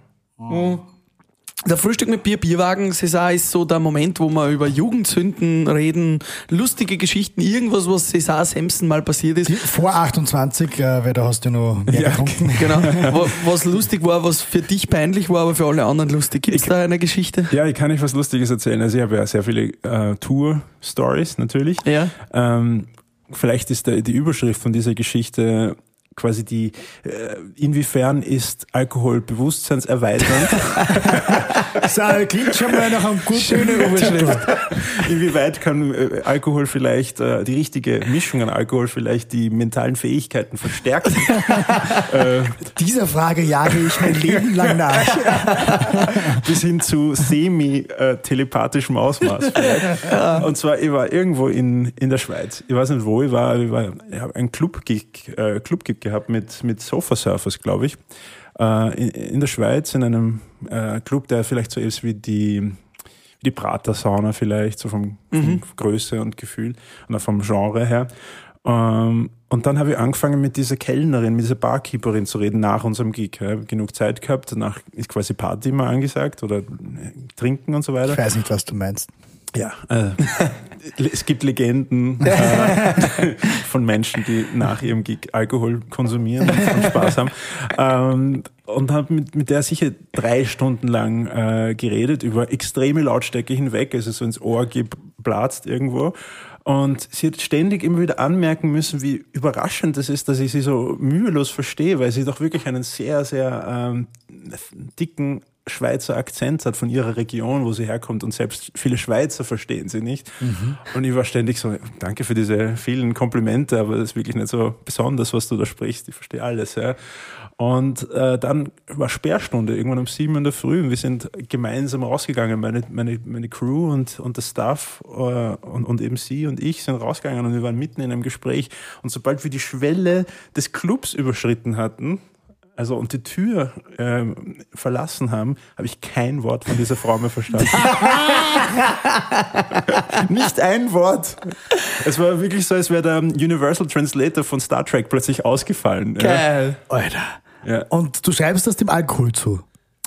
Der Frühstück mit Bier, Bierwagen, César ist so der Moment, wo wir über Jugendsünden reden, lustige Geschichten, irgendwas, was César Sampson mal passiert ist. Vor 28, äh, weil da hast du noch mehr Ja, getrunken. [LAUGHS] Genau, [LAUGHS] Wa- was lustig war, was für dich peinlich war, aber für alle anderen lustig. Gibt es da eine Geschichte? Ja, ich kann euch was Lustiges erzählen. Also ich habe ja sehr viele äh, Tour-Stories natürlich. Ja. Ähm, vielleicht ist der, die Überschrift von dieser Geschichte quasi die, äh, inwiefern ist Alkohol bewusstseinserweiternd? [LAUGHS] So, klingt schon mal nach einem guten Schöne Überschrift. Inwieweit kann äh, Alkohol vielleicht, äh, die richtige Mischung an Alkohol vielleicht die mentalen Fähigkeiten verstärken? [LAUGHS] äh, Dieser Frage jage ich mein Leben lang nach. [LAUGHS] bis hin zu semi-telepathischem Ausmaß. vielleicht. Und zwar, ich war irgendwo in, in der Schweiz. Ich weiß nicht, wo ich war. Ich, war, ich habe einen Club-Gig äh, Club gehabt mit, mit Sofa-Surfers, glaube ich. Äh, in, in der Schweiz, in einem äh, Club, der vielleicht so ist wie die, die Prater-Sauna vielleicht, so vom, vom Größe und Gefühl und auch vom Genre her. Ähm, und dann habe ich angefangen mit dieser Kellnerin, mit dieser Barkeeperin zu reden nach unserem Gig. Ja. Genug Zeit gehabt, danach ist quasi Party immer angesagt oder äh, trinken und so weiter. Ich weiß nicht, was du meinst. Ja, äh, es gibt Legenden [LAUGHS] äh, von Menschen, die nach ihrem Gig Alkohol konsumieren und Spaß haben. Ähm, und habe mit, mit der sicher drei Stunden lang äh, geredet, über extreme Lautstärke hinweg, also so ins Ohr geblatzt irgendwo. Und sie hat ständig immer wieder anmerken müssen, wie überraschend das ist, dass ich sie so mühelos verstehe, weil sie doch wirklich einen sehr, sehr ähm, dicken Schweizer Akzent hat von ihrer Region, wo sie herkommt und selbst viele Schweizer verstehen sie nicht. Mhm. Und ich war ständig so, danke für diese vielen Komplimente, aber das ist wirklich nicht so besonders, was du da sprichst. Ich verstehe alles. Ja. Und äh, dann war Sperrstunde, irgendwann um sieben in der Früh und wir sind gemeinsam rausgegangen, meine, meine, meine Crew und, und der Staff äh, und, und eben sie und ich sind rausgegangen und wir waren mitten in einem Gespräch und sobald wir die Schwelle des Clubs überschritten hatten, also und die Tür ähm, verlassen haben, habe ich kein Wort von dieser Frau mehr verstanden. [LAUGHS] Nicht ein Wort. Es war wirklich so, als wäre der Universal Translator von Star Trek plötzlich ausgefallen. Ja. Geil. Alter. Ja. Und du schreibst das dem Alkohol zu.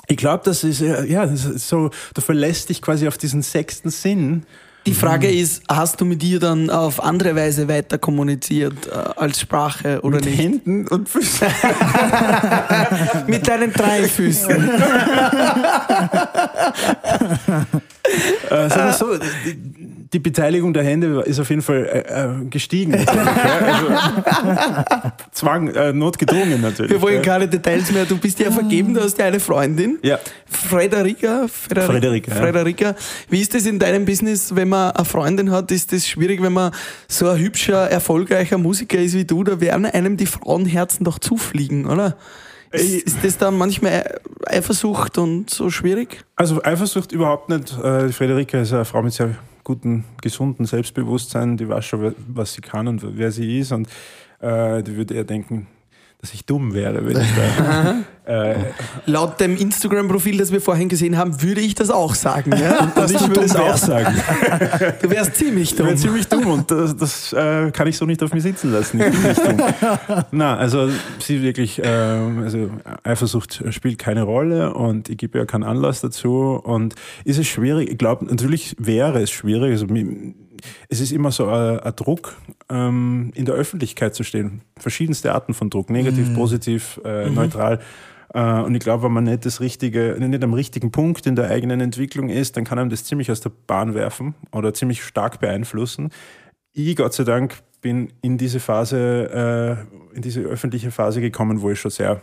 Ich glaube, das ist äh, ja das ist so, du verlässt dich quasi auf diesen sechsten Sinn. Die Frage ist, hast du mit ihr dann auf andere Weise weiter kommuniziert äh, als Sprache oder mit nicht? Händen und Füßen. [LAUGHS] Mit deinen drei Füßen. [LAUGHS] Äh, sagen wir so, die, Beteiligung der Hände ist auf jeden Fall äh, äh, gestiegen. [LAUGHS] ja. also, Zwang, äh, notgedrungen natürlich. Wir wollen keine Details mehr. Du bist ja vergeben, du hast ja eine Freundin. Ja. Frederika. Frederika. Frederika, ja. Wie ist das in deinem Business, wenn man eine Freundin hat? Ist das schwierig, wenn man so ein hübscher, erfolgreicher Musiker ist wie du? Da werden einem die Frauenherzen doch zufliegen, oder? Ist, ist das dann manchmal Eifersucht und so schwierig? Also Eifersucht überhaupt nicht. Äh, Frederika ist eine Frau mit sehr gutem, gesunden Selbstbewusstsein. Die weiß schon, was sie kann und wer sie ist. Und äh, die würde eher denken, dass ich dumm wäre, wenn ich da. [LAUGHS] äh, Laut dem Instagram-Profil, das wir vorhin gesehen haben, würde ich das auch sagen. Ja? und Dass ich du würde dumm es auch wärst. sagen. Du wärst ziemlich Ich wäre dumm. ziemlich dumm und das, das äh, kann ich so nicht auf mir sitzen lassen. Ich bin nicht dumm. Na, also sie wirklich, äh, also Eifersucht spielt keine Rolle und ich gebe ja keinen Anlass dazu. Und ist es schwierig? Ich glaube, natürlich wäre es schwierig. Also, es ist immer so ein, ein Druck, ähm, in der Öffentlichkeit zu stehen. Verschiedenste Arten von Druck, negativ, positiv, äh, neutral. Äh, Und ich glaube, wenn man nicht das richtige, nicht am richtigen Punkt in der eigenen Entwicklung ist, dann kann einem das ziemlich aus der Bahn werfen oder ziemlich stark beeinflussen. Ich, Gott sei Dank, bin in diese Phase, äh, in diese öffentliche Phase gekommen, wo ich schon sehr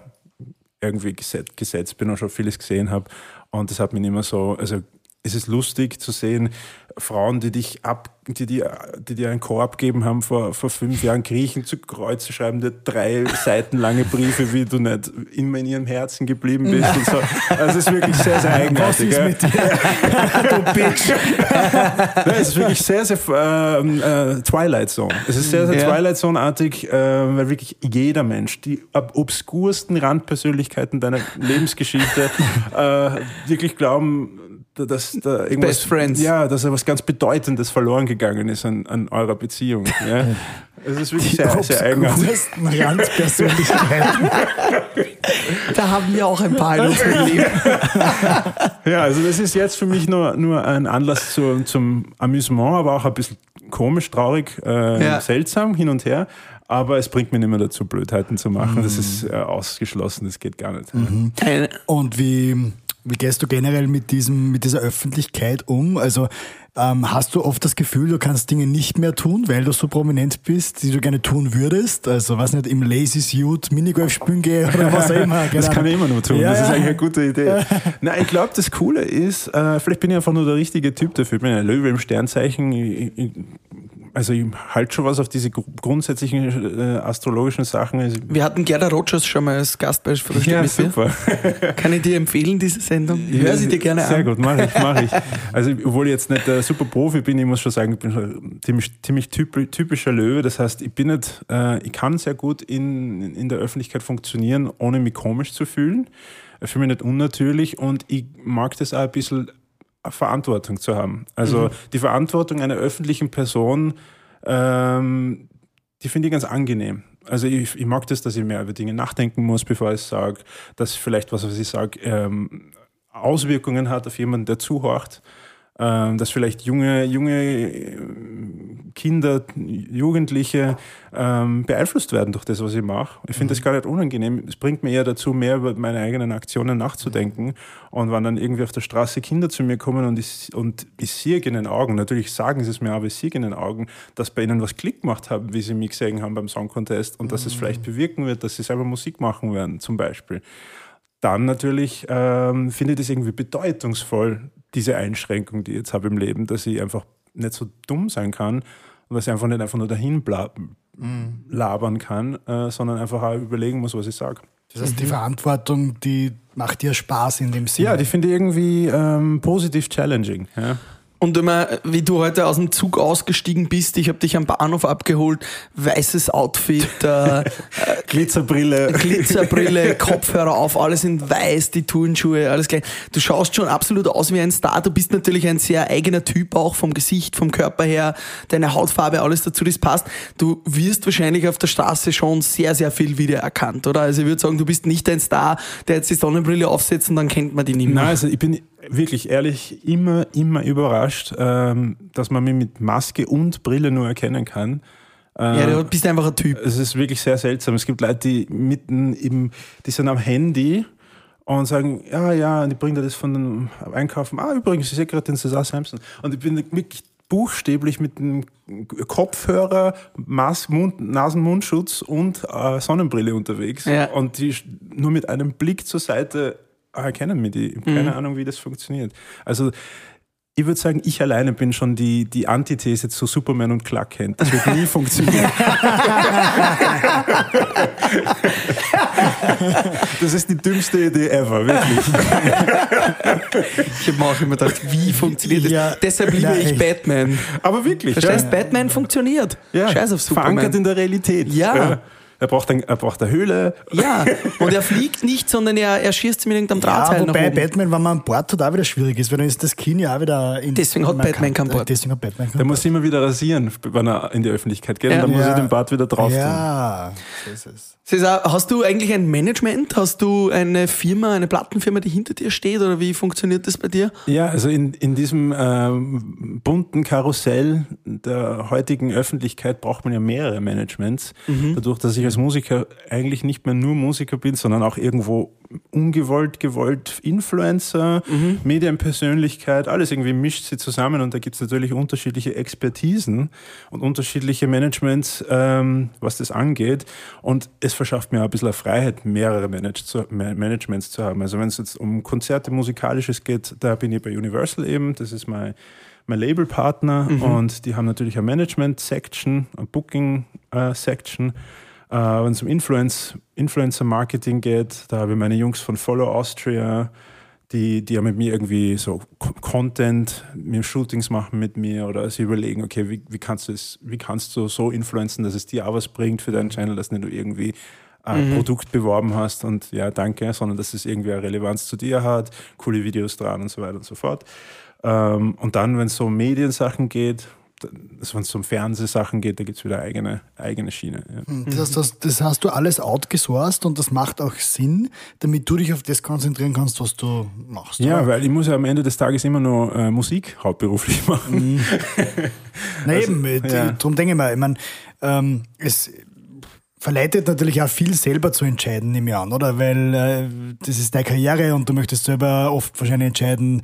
irgendwie gesetzt, gesetzt bin und schon vieles gesehen habe. Und das hat mich immer so, also es ist lustig zu sehen, Frauen, die dich ab, die dir, die dir einen Chor abgeben haben vor, vor fünf Jahren, Griechen zu Kreuze schreiben dir drei Seiten lange Briefe, wie du nicht immer in ihrem Herzen geblieben bist und so. Also es ist wirklich sehr, sehr eigenartig. gell? [LAUGHS] du Bitch. Ja, es ist wirklich sehr, sehr ähm, äh, Twilight Zone. Es ist sehr, sehr Ja. Twilight Zone-artig, äh, weil wirklich jeder Mensch, die obskursten Randpersönlichkeiten deiner Lebensgeschichte äh, wirklich glauben, dass da irgendwas, Best Friends. Ja, dass da was ganz Bedeutendes verloren gegangen ist an, an eurer Beziehung. Ja. [LAUGHS] Es ist wirklich sehr, sehr eigenartig. Randpersönlichkeiten. [LAUGHS] Da haben wir auch ein paar in unserem [LAUGHS] Leben. Ja, also das ist jetzt für mich nur, nur ein Anlass zu, zum Amüsement, aber auch ein bisschen komisch, traurig, äh, Ja. seltsam hin und her. Aber es bringt mich nicht mehr dazu, Blödheiten zu machen. Das ist äh, ausgeschlossen, das geht gar nicht. Eine, Und wie, wie gehst du generell mit, diesem, mit dieser Öffentlichkeit um? Also ähm, hast du oft das Gefühl, du kannst Dinge nicht mehr tun, weil du so prominent bist, die du gerne tun würdest? Also was nicht, im Lazy Suit Minigolf spielen gehe [LAUGHS] oder was auch immer. keine Das kann ich immer nur tun. Ja, das ist eigentlich eine gute Idee. [LAUGHS] Nein, ich glaube, das Coole ist, äh, vielleicht bin ich einfach nur der richtige Typ dafür. Ich bin ein Löwe im Sternzeichen. Ich, ich, also ich halte schon was auf diese gru- grundsätzlichen äh, astrologischen Sachen. Also, wir hatten Gerda Rogers schon mal als Gast bei Frühstück ja, mit dir. super. Kann ich dir empfehlen, diese Sendung? Ich höre sie dir gerne Sehr an. gut, mache ich, mache ich. Also, obwohl ich jetzt nicht der super Profi bin, ich muss schon sagen, ich bin ziemlich, ziemlich typ- typischer Löwe. Das heißt, ich bin nicht, äh, ich kann sehr gut in, in der Öffentlichkeit funktionieren, ohne mich komisch zu fühlen. Ich fühle mich nicht unnatürlich und ich mag das auch ein bisschen Verantwortung zu haben. Also die Verantwortung einer öffentlichen Person, ähm, die finde ich ganz angenehm. Also ich, ich mag das, dass ich mehr über Dinge nachdenken muss, bevor ich sage, dass vielleicht was, was ich sage, ähm, Auswirkungen hat auf jemanden, der zuhört, ähm, dass vielleicht junge, junge Kinder, Jugendliche ähm, beeinflusst werden durch das, was ich mache. Ich finde das gar nicht unangenehm. Es bringt mir eher dazu, mehr über meine eigenen Aktionen nachzudenken. Und wenn dann irgendwie auf der Straße Kinder zu mir kommen und ich, und ich sehe in den Augen, natürlich sagen sie es mir, aber ich sehe in den Augen, dass bei ihnen was Klick gemacht haben, wie sie mich gesehen haben beim Song Contest und dass es vielleicht bewirken wird, dass sie selber Musik machen werden, zum Beispiel dann natürlich ähm, finde ich das irgendwie bedeutungsvoll, diese Einschränkung, die ich jetzt habe im Leben, dass ich einfach nicht so dumm sein kann und dass ich einfach nicht einfach nur dahin labern kann, äh, sondern einfach auch überlegen muss, was ich sage. Das heißt, die Verantwortung, die macht dir Spaß in dem Sinne. Ja, die finde ich irgendwie ähm, positiv challenging. Ja. Und immer, wie du heute aus dem Zug ausgestiegen bist, ich habe dich am Bahnhof abgeholt, weißes Outfit, äh, [LAUGHS] Glitzerbrille. [LAUGHS] Glitzerbrille, Kopfhörer auf, alles in weiß, die Turnschuhe, alles gleich. Du schaust schon absolut aus wie ein Star. Du bist natürlich ein sehr eigener Typ, auch vom Gesicht, vom Körper her, deine Hautfarbe, alles dazu, das passt. Du wirst wahrscheinlich auf der Straße schon sehr, sehr viel wiedererkannt, oder? Also ich würde sagen, du bist nicht ein Star, der jetzt die Sonnenbrille aufsetzt und dann kennt man dich nicht mehr. Nein, also ich bin wirklich ehrlich immer, immer überrascht, ähm, dass man mich mit Maske und Brille nur erkennen kann. ja, du bist einfach ein Typ. Es ist wirklich sehr seltsam. Es gibt Leute, die mitten im, die sind am Handy und sagen, ja, ja, und ich bringe dir das von dem Einkaufen. Ah, übrigens, ich sehe gerade den Cesar Sampson. Und ich bin wirklich buchstäblich mit dem Kopfhörer, Mas Mund, Nasen-Mundschutz und äh, Sonnenbrille unterwegs. Ja. Und die nur mit einem Blick zur Seite erkennen mich die. Ich habe keine Ahnung, wie das funktioniert. Also ich würde sagen, ich alleine bin schon die, die Antithese zu Superman und Clark Kent. Das wird nie [LAUGHS] funktionieren. Das ist die dümmste Idee ever, wirklich. Ich habe mir auch immer gedacht, wie funktioniert das? Ja, Deshalb liebe nein, ich. Batman. Aber wirklich. Verstehst, ja. Batman funktioniert. Ja. Scheiß auf Superman. Verankert in der Realität. Ja. Er braucht, ein, er braucht eine Höhle. Ja, und er fliegt nicht, sondern er, er schießt mit irgendeinem Ja, Drahtseil nach wobei oben. Batman, wenn man an Bord hat, auch wieder schwierig ist, weil dann ist das Kinn ja auch wieder in Deswegen hat. Batman Bart. Deswegen hat Batman kein Der muss immer wieder rasieren, wenn er in die Öffentlichkeit geht. Ja. Und dann muss Ja. er den Bart wieder drauf tun. Ja, so ist es. Cesar, hast du eigentlich ein Management? Hast du eine Firma, eine Plattenfirma, die hinter dir steht? Oder wie funktioniert das bei dir? Ja, also in, in diesem ähm, bunten Karussell der heutigen Öffentlichkeit braucht man ja mehrere Managements. Dadurch, dass ich als Musiker eigentlich nicht mehr nur Musiker bin, sondern auch irgendwo ungewollt, gewollt Influencer, Medienpersönlichkeit, alles irgendwie mischt sie zusammen und da gibt es natürlich unterschiedliche Expertisen und unterschiedliche Managements, ähm, was das angeht. Und es verschafft mir auch ein bisschen Freiheit, mehrere Manage zu, Ma- Managements zu haben. Also wenn es jetzt um Konzerte, Musikalisches geht, da bin ich bei Universal eben, das ist mein, mein Labelpartner und die haben natürlich eine Management-Section, eine Booking-Section. Äh, wenn es um Influence, Influencer-Marketing geht, da habe ich meine Jungs von Follow Austria, die, die ja mit mir irgendwie so Co- Content, mir Shootings machen mit mir oder sie überlegen, okay, wie, wie kannst du es, wie kannst du so influenzen, dass es dir auch was bringt für deinen Channel, dass nicht du irgendwie ein Produkt beworben hast und ja, danke, sondern dass es irgendwie eine Relevanz zu dir hat, coole Videos dran und so weiter und so fort. Ähm, und dann, wenn es so um Mediensachen geht, wenn es um Fernsehsachen geht, da gibt es wieder eigene, eigene Schiene. Ja. Das, heißt, das, das hast du alles outgesourced und das macht auch Sinn, damit du dich auf das konzentrieren kannst, was du machst. Ja, oder? weil ich muss ja am Ende des Tages immer nur äh, Musik hauptberuflich [LAUGHS] machen. Na eben, äh, ja. darum denke ich mal, ich meine, ähm, es verleitet natürlich auch viel selber zu entscheiden, nehme ich an, oder? Weil äh, das ist deine Karriere und du möchtest selber oft wahrscheinlich entscheiden,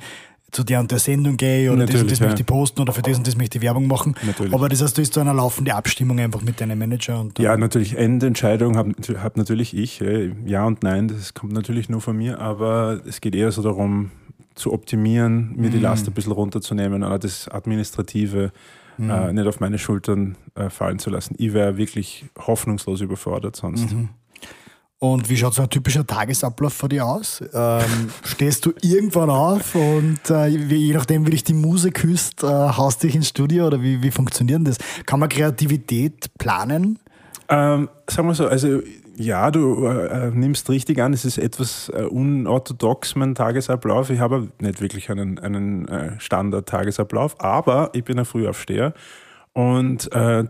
zu der und der Sendung gehe oder das und das ja. möchte ich posten oder für das und das möchte ich Werbung machen. Natürlich. Aber das heißt, du ist so eine laufende Abstimmung einfach mit deinem Manager. Und Ja, natürlich, Endentscheidung habe hab natürlich ich. Ja und nein, das kommt natürlich nur von mir, aber es geht eher so darum, zu optimieren, mir die Last ein bisschen runterzunehmen, aber das Administrative äh, nicht auf meine Schultern äh, fallen zu lassen. Ich wäre wirklich hoffnungslos überfordert sonst. Und wie schaut so ein typischer Tagesablauf für dich aus? Ähm, [LAUGHS] stehst du irgendwann auf und äh, je nachdem, wie dich die Muse küsst, äh, haust dich ins Studio oder wie, wie funktioniert das? Kann man Kreativität planen? Ähm, sagen wir so, also ja, du äh, nimmst richtig an, es ist etwas äh, unorthodox, mein Tagesablauf. Ich habe nicht wirklich einen, einen äh, Standard-Tagesablauf, aber ich bin ein Frühaufsteher und äh,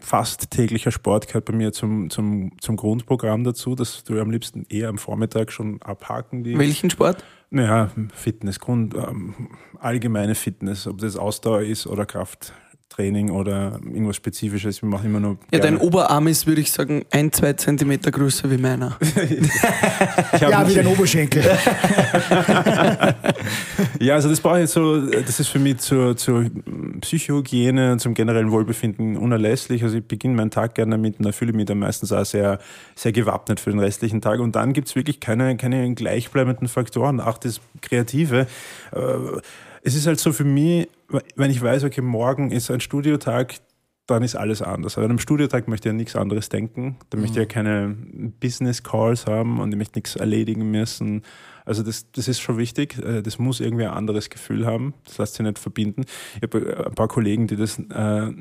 fast täglicher Sport gehört bei mir zum, zum, zum Grundprogramm dazu, dass du am liebsten eher am Vormittag schon abhaken die. Welchen Sport? Naja, Fitness, Grund, ähm, allgemeine Fitness, ob das Ausdauer ist oder Kraft, Training oder irgendwas Spezifisches. Wir machen immer nur. Ja, dein Oberarm ist, würde ich sagen, ein, zwei Zentimeter größer wie meiner. [LAUGHS] Ich Ja, nicht- wie dein Oberschenkel. [LAUGHS] Ja, also das brauche ich so, das ist für mich zur, zur Psychohygiene und zum generellen Wohlbefinden unerlässlich. Also ich beginne meinen Tag gerne damit und da fühle ich mich dann meistens auch sehr, sehr gewappnet für den restlichen Tag. Und dann gibt es wirklich keine, keine gleichbleibenden Faktoren. Auch das Kreative. Äh, Es ist halt so für mich, wenn ich weiß, okay, morgen ist ein Studiotag, dann ist alles anders. Aber an einem Studiotag möchte ich an nichts anderes denken. Da möchte ich ja keine Business Calls haben und ich möchte nichts erledigen müssen. Also das, das ist schon wichtig. Äh, Das muss irgendwie ein anderes Gefühl haben. Das lässt sich nicht verbinden. Ich habe ein paar Kollegen, die das, äh,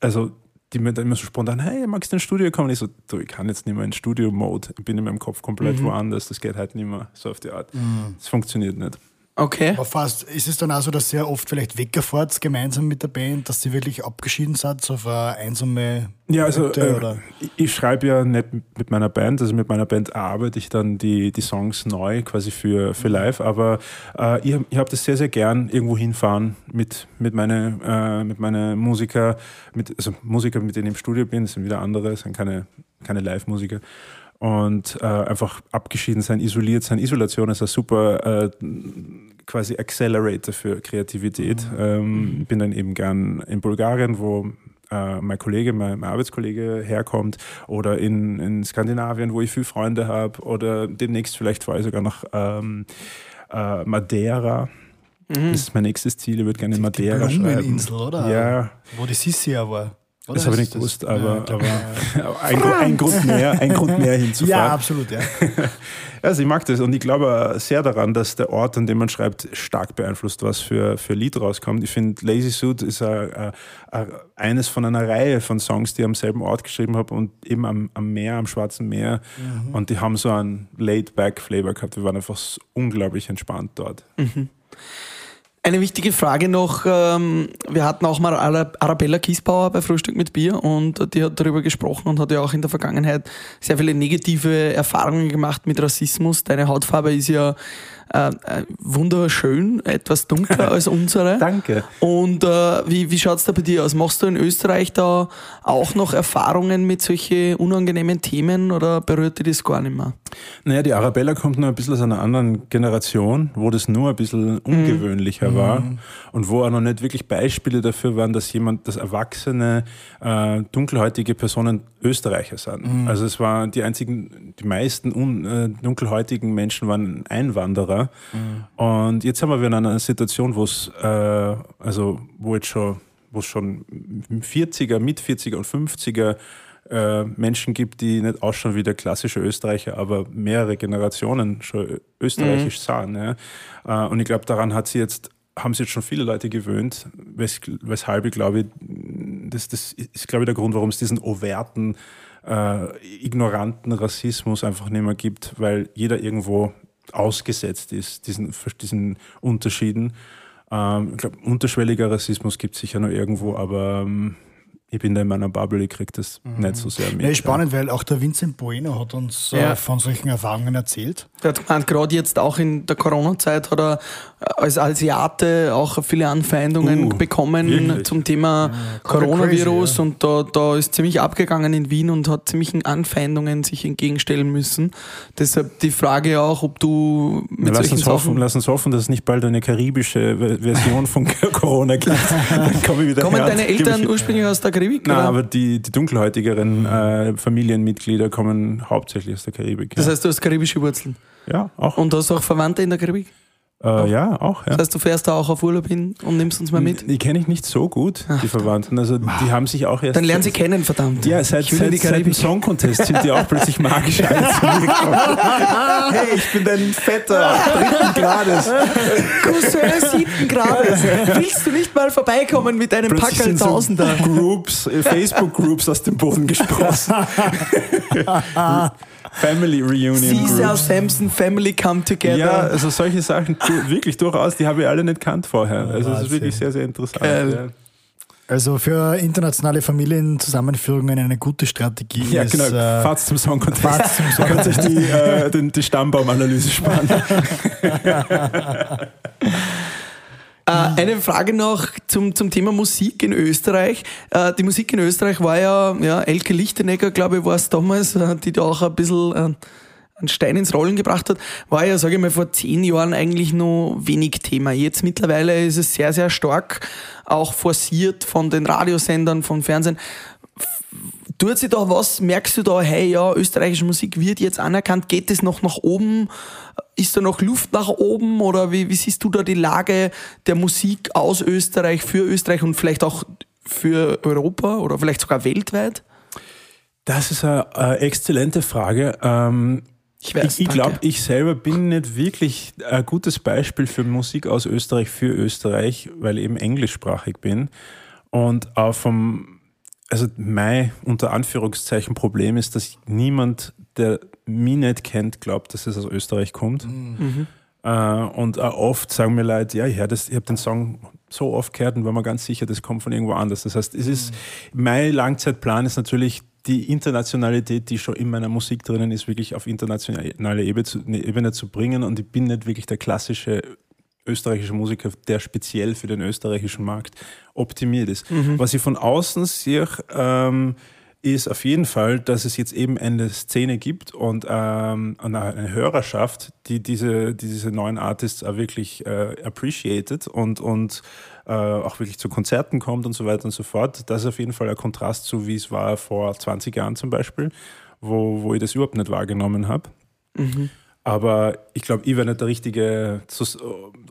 also die mir dann immer so spontan, hey, magst du ins Studio kommen? Ich so, du, ich kann jetzt nicht mehr in Studio-Mode. Ich bin in meinem Kopf komplett woanders. Das geht halt nicht mehr so auf die Art. Das funktioniert nicht. Okay. Aber fast, ist es dann auch so, dass ihr oft vielleicht wegfahrt gemeinsam mit der Band, dass ihr wirklich abgeschieden seid, so auf eine einsame Ja, also äh, oder? ich- schreibe ja nicht mit meiner Band, also mit meiner Band arbeite ich dann die, die Songs neu quasi für, für live, aber äh, ich, hab- ich habe das sehr, sehr gern, irgendwo hinfahren mit, mit meinen äh, mit meine Musiker, mit, also Musiker, mit denen ich im Studio bin, das sind wieder andere, das sind keine, keine Live-Musiker. Und äh, einfach abgeschieden sein, isoliert sein. Isolation ist ein super äh, quasi Accelerator für Kreativität. Ähm, bin dann eben gern in Bulgarien, wo äh, mein Kollege, mein, mein Arbeitskollege herkommt, oder in, in Skandinavien, wo ich viele Freunde habe, oder demnächst vielleicht fahre ich sogar nach ähm, äh, Madeira. Das ist mein nächstes Ziel, ich würde gerne in Die Madeira schreiben. Blumeninsel, oder? Ja, Wo die Sissi war. Oder das habe ich nicht gewusst, Ja, aber, glaub, [LAUGHS] aber ein, Grund- ein, Grund mehr, ein Grund mehr hinzufahren. ja, absolut, ja. [LAUGHS] Also ich mag das und ich glaube sehr daran, dass der Ort, an dem man schreibt, stark beeinflusst, was für, für Lied rauskommt. Ich finde, Lazy Suit ist ein, ein, ein, eines von einer Reihe von Songs, die ich am selben Ort geschrieben habe und eben am, am Meer, am Schwarzen Meer. Und die haben so einen Laid-Back-Flavor gehabt. Wir waren einfach so unglaublich entspannt dort. Eine wichtige Frage noch. Ähm, wir hatten auch mal Ara- Arabella Kiesbauer bei Frühstück mit Bier und die hat darüber gesprochen und hat ja auch in der Vergangenheit sehr viele negative Erfahrungen gemacht mit Rassismus. Deine Hautfarbe ist ja äh, äh, wunderschön, etwas dunkler als unsere. [LAUGHS] Danke. Und äh, wie, wie schaut's da bei dir aus? Machst du in Österreich da auch noch Erfahrungen mit solchen unangenehmen Themen oder berührt dir das gar nicht mehr? Naja, die Arabella kommt noch ein bisschen aus einer anderen Generation, wo das nur ein bisschen ungewöhnlicher war und wo auch noch nicht wirklich Beispiele dafür waren, dass jemand, dass erwachsene, äh, dunkelhäutige Personen Österreicher sind. Also es waren die einzigen, die meisten un, äh, dunkelhäutigen Menschen waren Einwanderer. Und jetzt haben wir wieder in einer Situation, wo es, äh, also wo jetzt schon, wo es schon 40er, mit 40er und 50er äh, Menschen gibt, die nicht ausschauen wie der klassische Österreicher, aber mehrere Generationen schon österreichisch sahen. Ja. Äh, und ich glaube, daran hat sie jetzt, haben sich jetzt schon viele Leute gewöhnt, wes weshalb ich glaube, das, das ist, glaube ich, der Grund, warum es diesen overten, äh, ignoranten Rassismus einfach nicht mehr gibt, weil jeder irgendwo ausgesetzt ist, diesen, diesen Unterschieden. Ähm, ich glaube, unterschwelliger Rassismus gibt es sicher noch irgendwo, aber ähm, ich bin da in meiner Bubble, ich kriege das nicht so sehr mit. Ja, ist spannend, weil auch der Vincent Bueno hat uns Ja. äh, von solchen Erfahrungen erzählt. Der hat gemeint, gerade jetzt auch in der Corona-Zeit hat er äh, als Asiate auch viele Anfeindungen Uh, bekommen wirklich? zum Thema komplett Coronavirus crazy, ja. und da, da ist ziemlich abgegangen in Wien und hat ziemlichen Anfeindungen sich entgegenstellen müssen. Deshalb die Frage auch, ob du mit Lass uns, hoffen, Sachen... lass uns hoffen, dass es nicht bald eine karibische Ver- Version von [LAUGHS] Corona gibt. [LAUGHS] Dann komme ich wieder Kommen her. deine Eltern ich- ursprünglich aus der Karibik? Nein, oder? aber die, die dunkelhäutigeren äh, Familienmitglieder kommen hauptsächlich aus der Karibik. das ja. heißt, du hast karibische Wurzeln. ja, auch. Und hast auch Verwandte in der Karibik? Äh, ja, auch. Ja. Das heißt, du fährst da auch auf Urlaub hin und nimmst uns mal mit? Die kenne ich nicht so gut, die Verwandten. Also die haben sich auch erst. Dann lernen sie kennen, verdammt. Ja, seit, seit, seit dem. Song Contest sind die auch plötzlich magisch. [LAUGHS] Hey, ich bin dein Vetter dritten Grades. Cousin siebten Grades. Willst du nicht mal vorbeikommen mit einem Plötzlich Packerl sind so Tausender? Groups, äh, Facebook-Groups aus dem Boden gesprossen. [LAUGHS] Family Reunion Caesar Groups. Samson Family Come Together. Ja, also solche Sachen wirklich durchaus, die habe ich alle nicht kannt vorher. Also das ist wirklich sehr, sehr interessant. Geil. Also für internationale Familienzusammenführungen eine gute Strategie Ja, ja ist, genau. äh, Fahrt zum Song Contest. Fahrt's zum [LAUGHS] Song Könnt euch die, äh, den, die Stammbaumanalyse sparen. [LAUGHS] eine Frage noch zum, zum Thema Musik in Österreich. Äh, die Musik in Österreich war ja, ja Elke Lichtenegger, glaube ich, war es damals, äh, die da auch ein bisschen äh, einen Stein ins Rollen gebracht hat, war ja, sage ich mal, vor zehn Jahren eigentlich noch wenig Thema. Jetzt mittlerweile ist es sehr, sehr stark auch forciert von den Radiosendern, vom Fernsehen. Tut sich da was? Merkst du da, hey, ja, österreichische Musik wird jetzt anerkannt? Geht es noch nach oben? Ist da noch Luft nach oben? Oder wie, wie siehst du da die Lage der Musik aus Österreich, für Österreich und vielleicht auch für Europa oder vielleicht sogar weltweit? Das ist eine, eine exzellente Frage. Ähm, Ich ich ich glaube, ich selber bin nicht wirklich ein gutes Beispiel für Musik aus Österreich für Österreich, weil ich eben englischsprachig bin. Und auch vom, also mein unter Anführungszeichen Problem ist, dass niemand, der mich nicht kennt, glaubt, dass es aus Österreich kommt. Äh, und oft sagen mir Leute, ja, ich, das, ich habe den Song so oft gehört und war mir ganz sicher, das kommt von irgendwo anders. Das heißt, es ist, mein Langzeitplan ist natürlich die Internationalität, die schon in meiner Musik drinnen ist, wirklich auf internationale Ebene zu, ne, Ebene zu bringen. Und ich bin nicht wirklich der klassische österreichische Musiker, der speziell für den österreichischen Markt optimiert ist. Was ich von außen sehe, ähm, ist auf jeden Fall, dass es jetzt eben eine Szene gibt und ähm, eine Hörerschaft, die diese, die diese neuen Artists auch wirklich äh, appreciated und, und äh, auch wirklich zu Konzerten kommt und so weiter und so fort. Das ist auf jeden Fall ein Kontrast zu, wie es war vor 20 Jahren zum Beispiel, wo, wo ich das überhaupt nicht wahrgenommen habe. Aber ich glaube, ich wäre nicht der Richtige,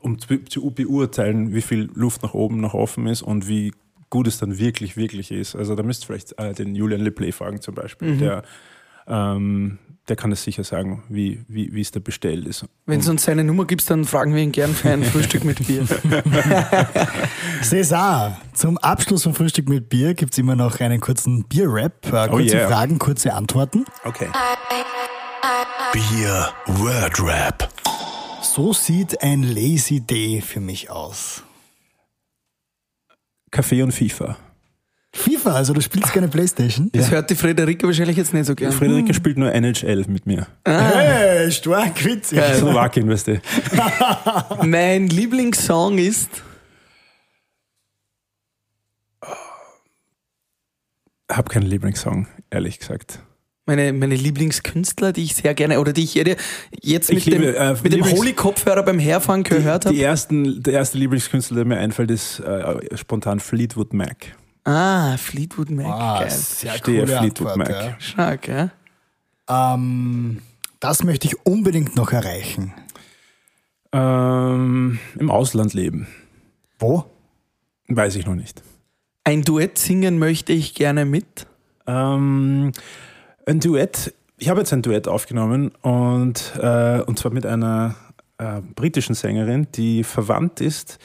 um zu, zu beurteilen, wie viel Luft nach oben noch offen ist und wie gut es dann wirklich, wirklich ist. Also da müsst ihr vielleicht äh, den Julian Lipley fragen zum Beispiel. Der, ähm, der kann es sicher sagen, wie, wie, wie es da bestellt ist. Wenn es uns seine Nummer gibt, dann fragen wir ihn gern für ein [LAUGHS] Frühstück mit Bier. [LAUGHS] César, zum Abschluss von Frühstück mit Bier gibt es immer noch einen kurzen Bier-Rap. Äh, kurze yeah. Fragen, kurze Antworten. Okay. Bier Word Rap. So sieht ein Lazy Day für mich aus. Kaffee und FIFA. FIFA, also du spielst gerne Playstation? Das hört die Frederike wahrscheinlich jetzt nicht so gern. Friederike spielt nur NHL mit mir. Hey, stark, witzig. Geil. Slowakien, weißt du. [LAUGHS] Mein Lieblingssong ist Hab keinen Lieblingssong, ehrlich gesagt. Meine, meine Lieblingskünstler, die ich sehr gerne, oder die ich jetzt Ich mit dem, liebe, äh, mit dem Lieblings- Holy-Kopfhörer beim Herfahren gehört habe. Die ersten, der erste Lieblingskünstler, der mir einfällt, ist äh, spontan Fleetwood Mac. Ah, Fleetwood Mac. Ah, Geil. sehr Stehe coole Fleetwood Antwort, Mac. Stark, ja. Ja. Ähm, das möchte ich unbedingt noch erreichen. Ähm, Im Ausland leben. Wo? Weiß ich noch nicht. Ein Duett singen möchte ich gerne mit. Ähm, ein Duett. Ich habe jetzt ein Duett aufgenommen und, äh, und zwar mit einer äh, britischen Sängerin, die verwandt ist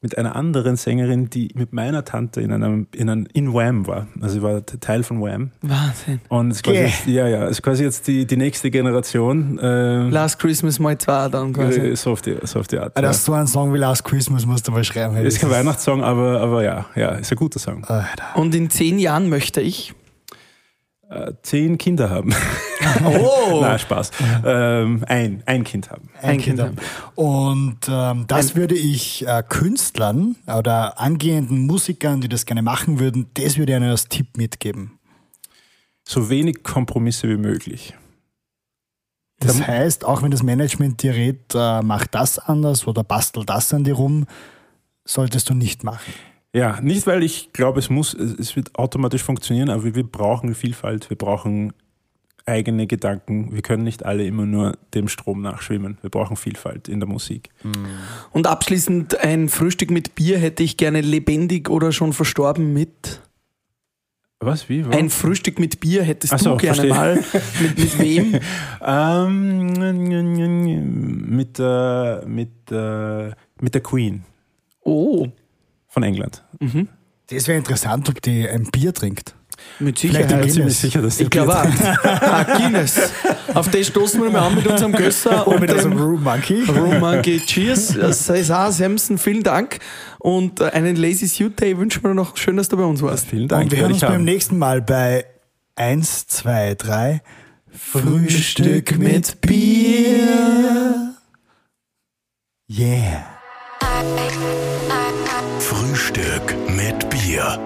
mit einer anderen Sängerin, die mit meiner Tante in einem in, einem, in Wham war. Also sie war Teil von Wham. Wahnsinn. Und es ist quasi Gäh. jetzt, ja, ja, ist quasi jetzt die, die nächste Generation. Äh, Last Christmas mal zwei dann quasi. äh, so, auf die, so auf die Art. Alter, Ja. so ein Song wie Last Christmas musst du mal schreiben. Ist kein Weihnachtssong, aber, aber ja, ja, ist ein guter Song. Alter. Und in zehn Jahren möchte ich. Äh, zehn Kinder haben. [LAUGHS] Oh! [LAUGHS] Na, Spaß. Ähm, ein, ein Kind haben. Ein, Ein Kind Kind haben. Und ähm, das würde ich äh, Künstlern oder angehenden Musikern, die das gerne machen würden, das würde ich ihnen als Tipp mitgeben. So wenig Kompromisse wie möglich. Das heißt, auch wenn das Management dir rät, äh, mach das anders oder bastel das an dir rum, solltest du nicht machen. Ja, nicht weil ich glaube, es muss, es wird automatisch funktionieren, aber wir brauchen Vielfalt, wir brauchen eigene Gedanken. Wir können nicht alle immer nur dem Strom nachschwimmen. Wir brauchen Vielfalt in der Musik. Und abschließend ein Frühstück mit Bier hätte ich gerne lebendig oder schon verstorben mit. Was? Wie? Wo? Ein Frühstück mit Bier hättest Ach so, du gerne verstehe. mal. Mit, mit [LAUGHS] wem? Ähm, mit, äh, mit, äh, mit der Queen Oh, von England. Das wäre interessant, ob die ein Bier trinkt. mit Sicherheit. ein ziemlich Guinness. sicher, dass die Ich glaube Bier auch. Ah, [LAUGHS] Guinness. Auf das stoßen wir mal an mit unserem Gösser [LAUGHS] und Mit unserem dem Room Monkey. Room Monkey. Cheers. Cesar Samson, vielen Dank. Und äh, einen Lazy Suit Day wünschen wir noch. Schön, dass du bei uns warst. Vielen Dank. Und wir hören ich uns beim nächsten Mal bei 1, 2, 3 Frühstück mit Bier. Yeah. Frühstück mit Bier.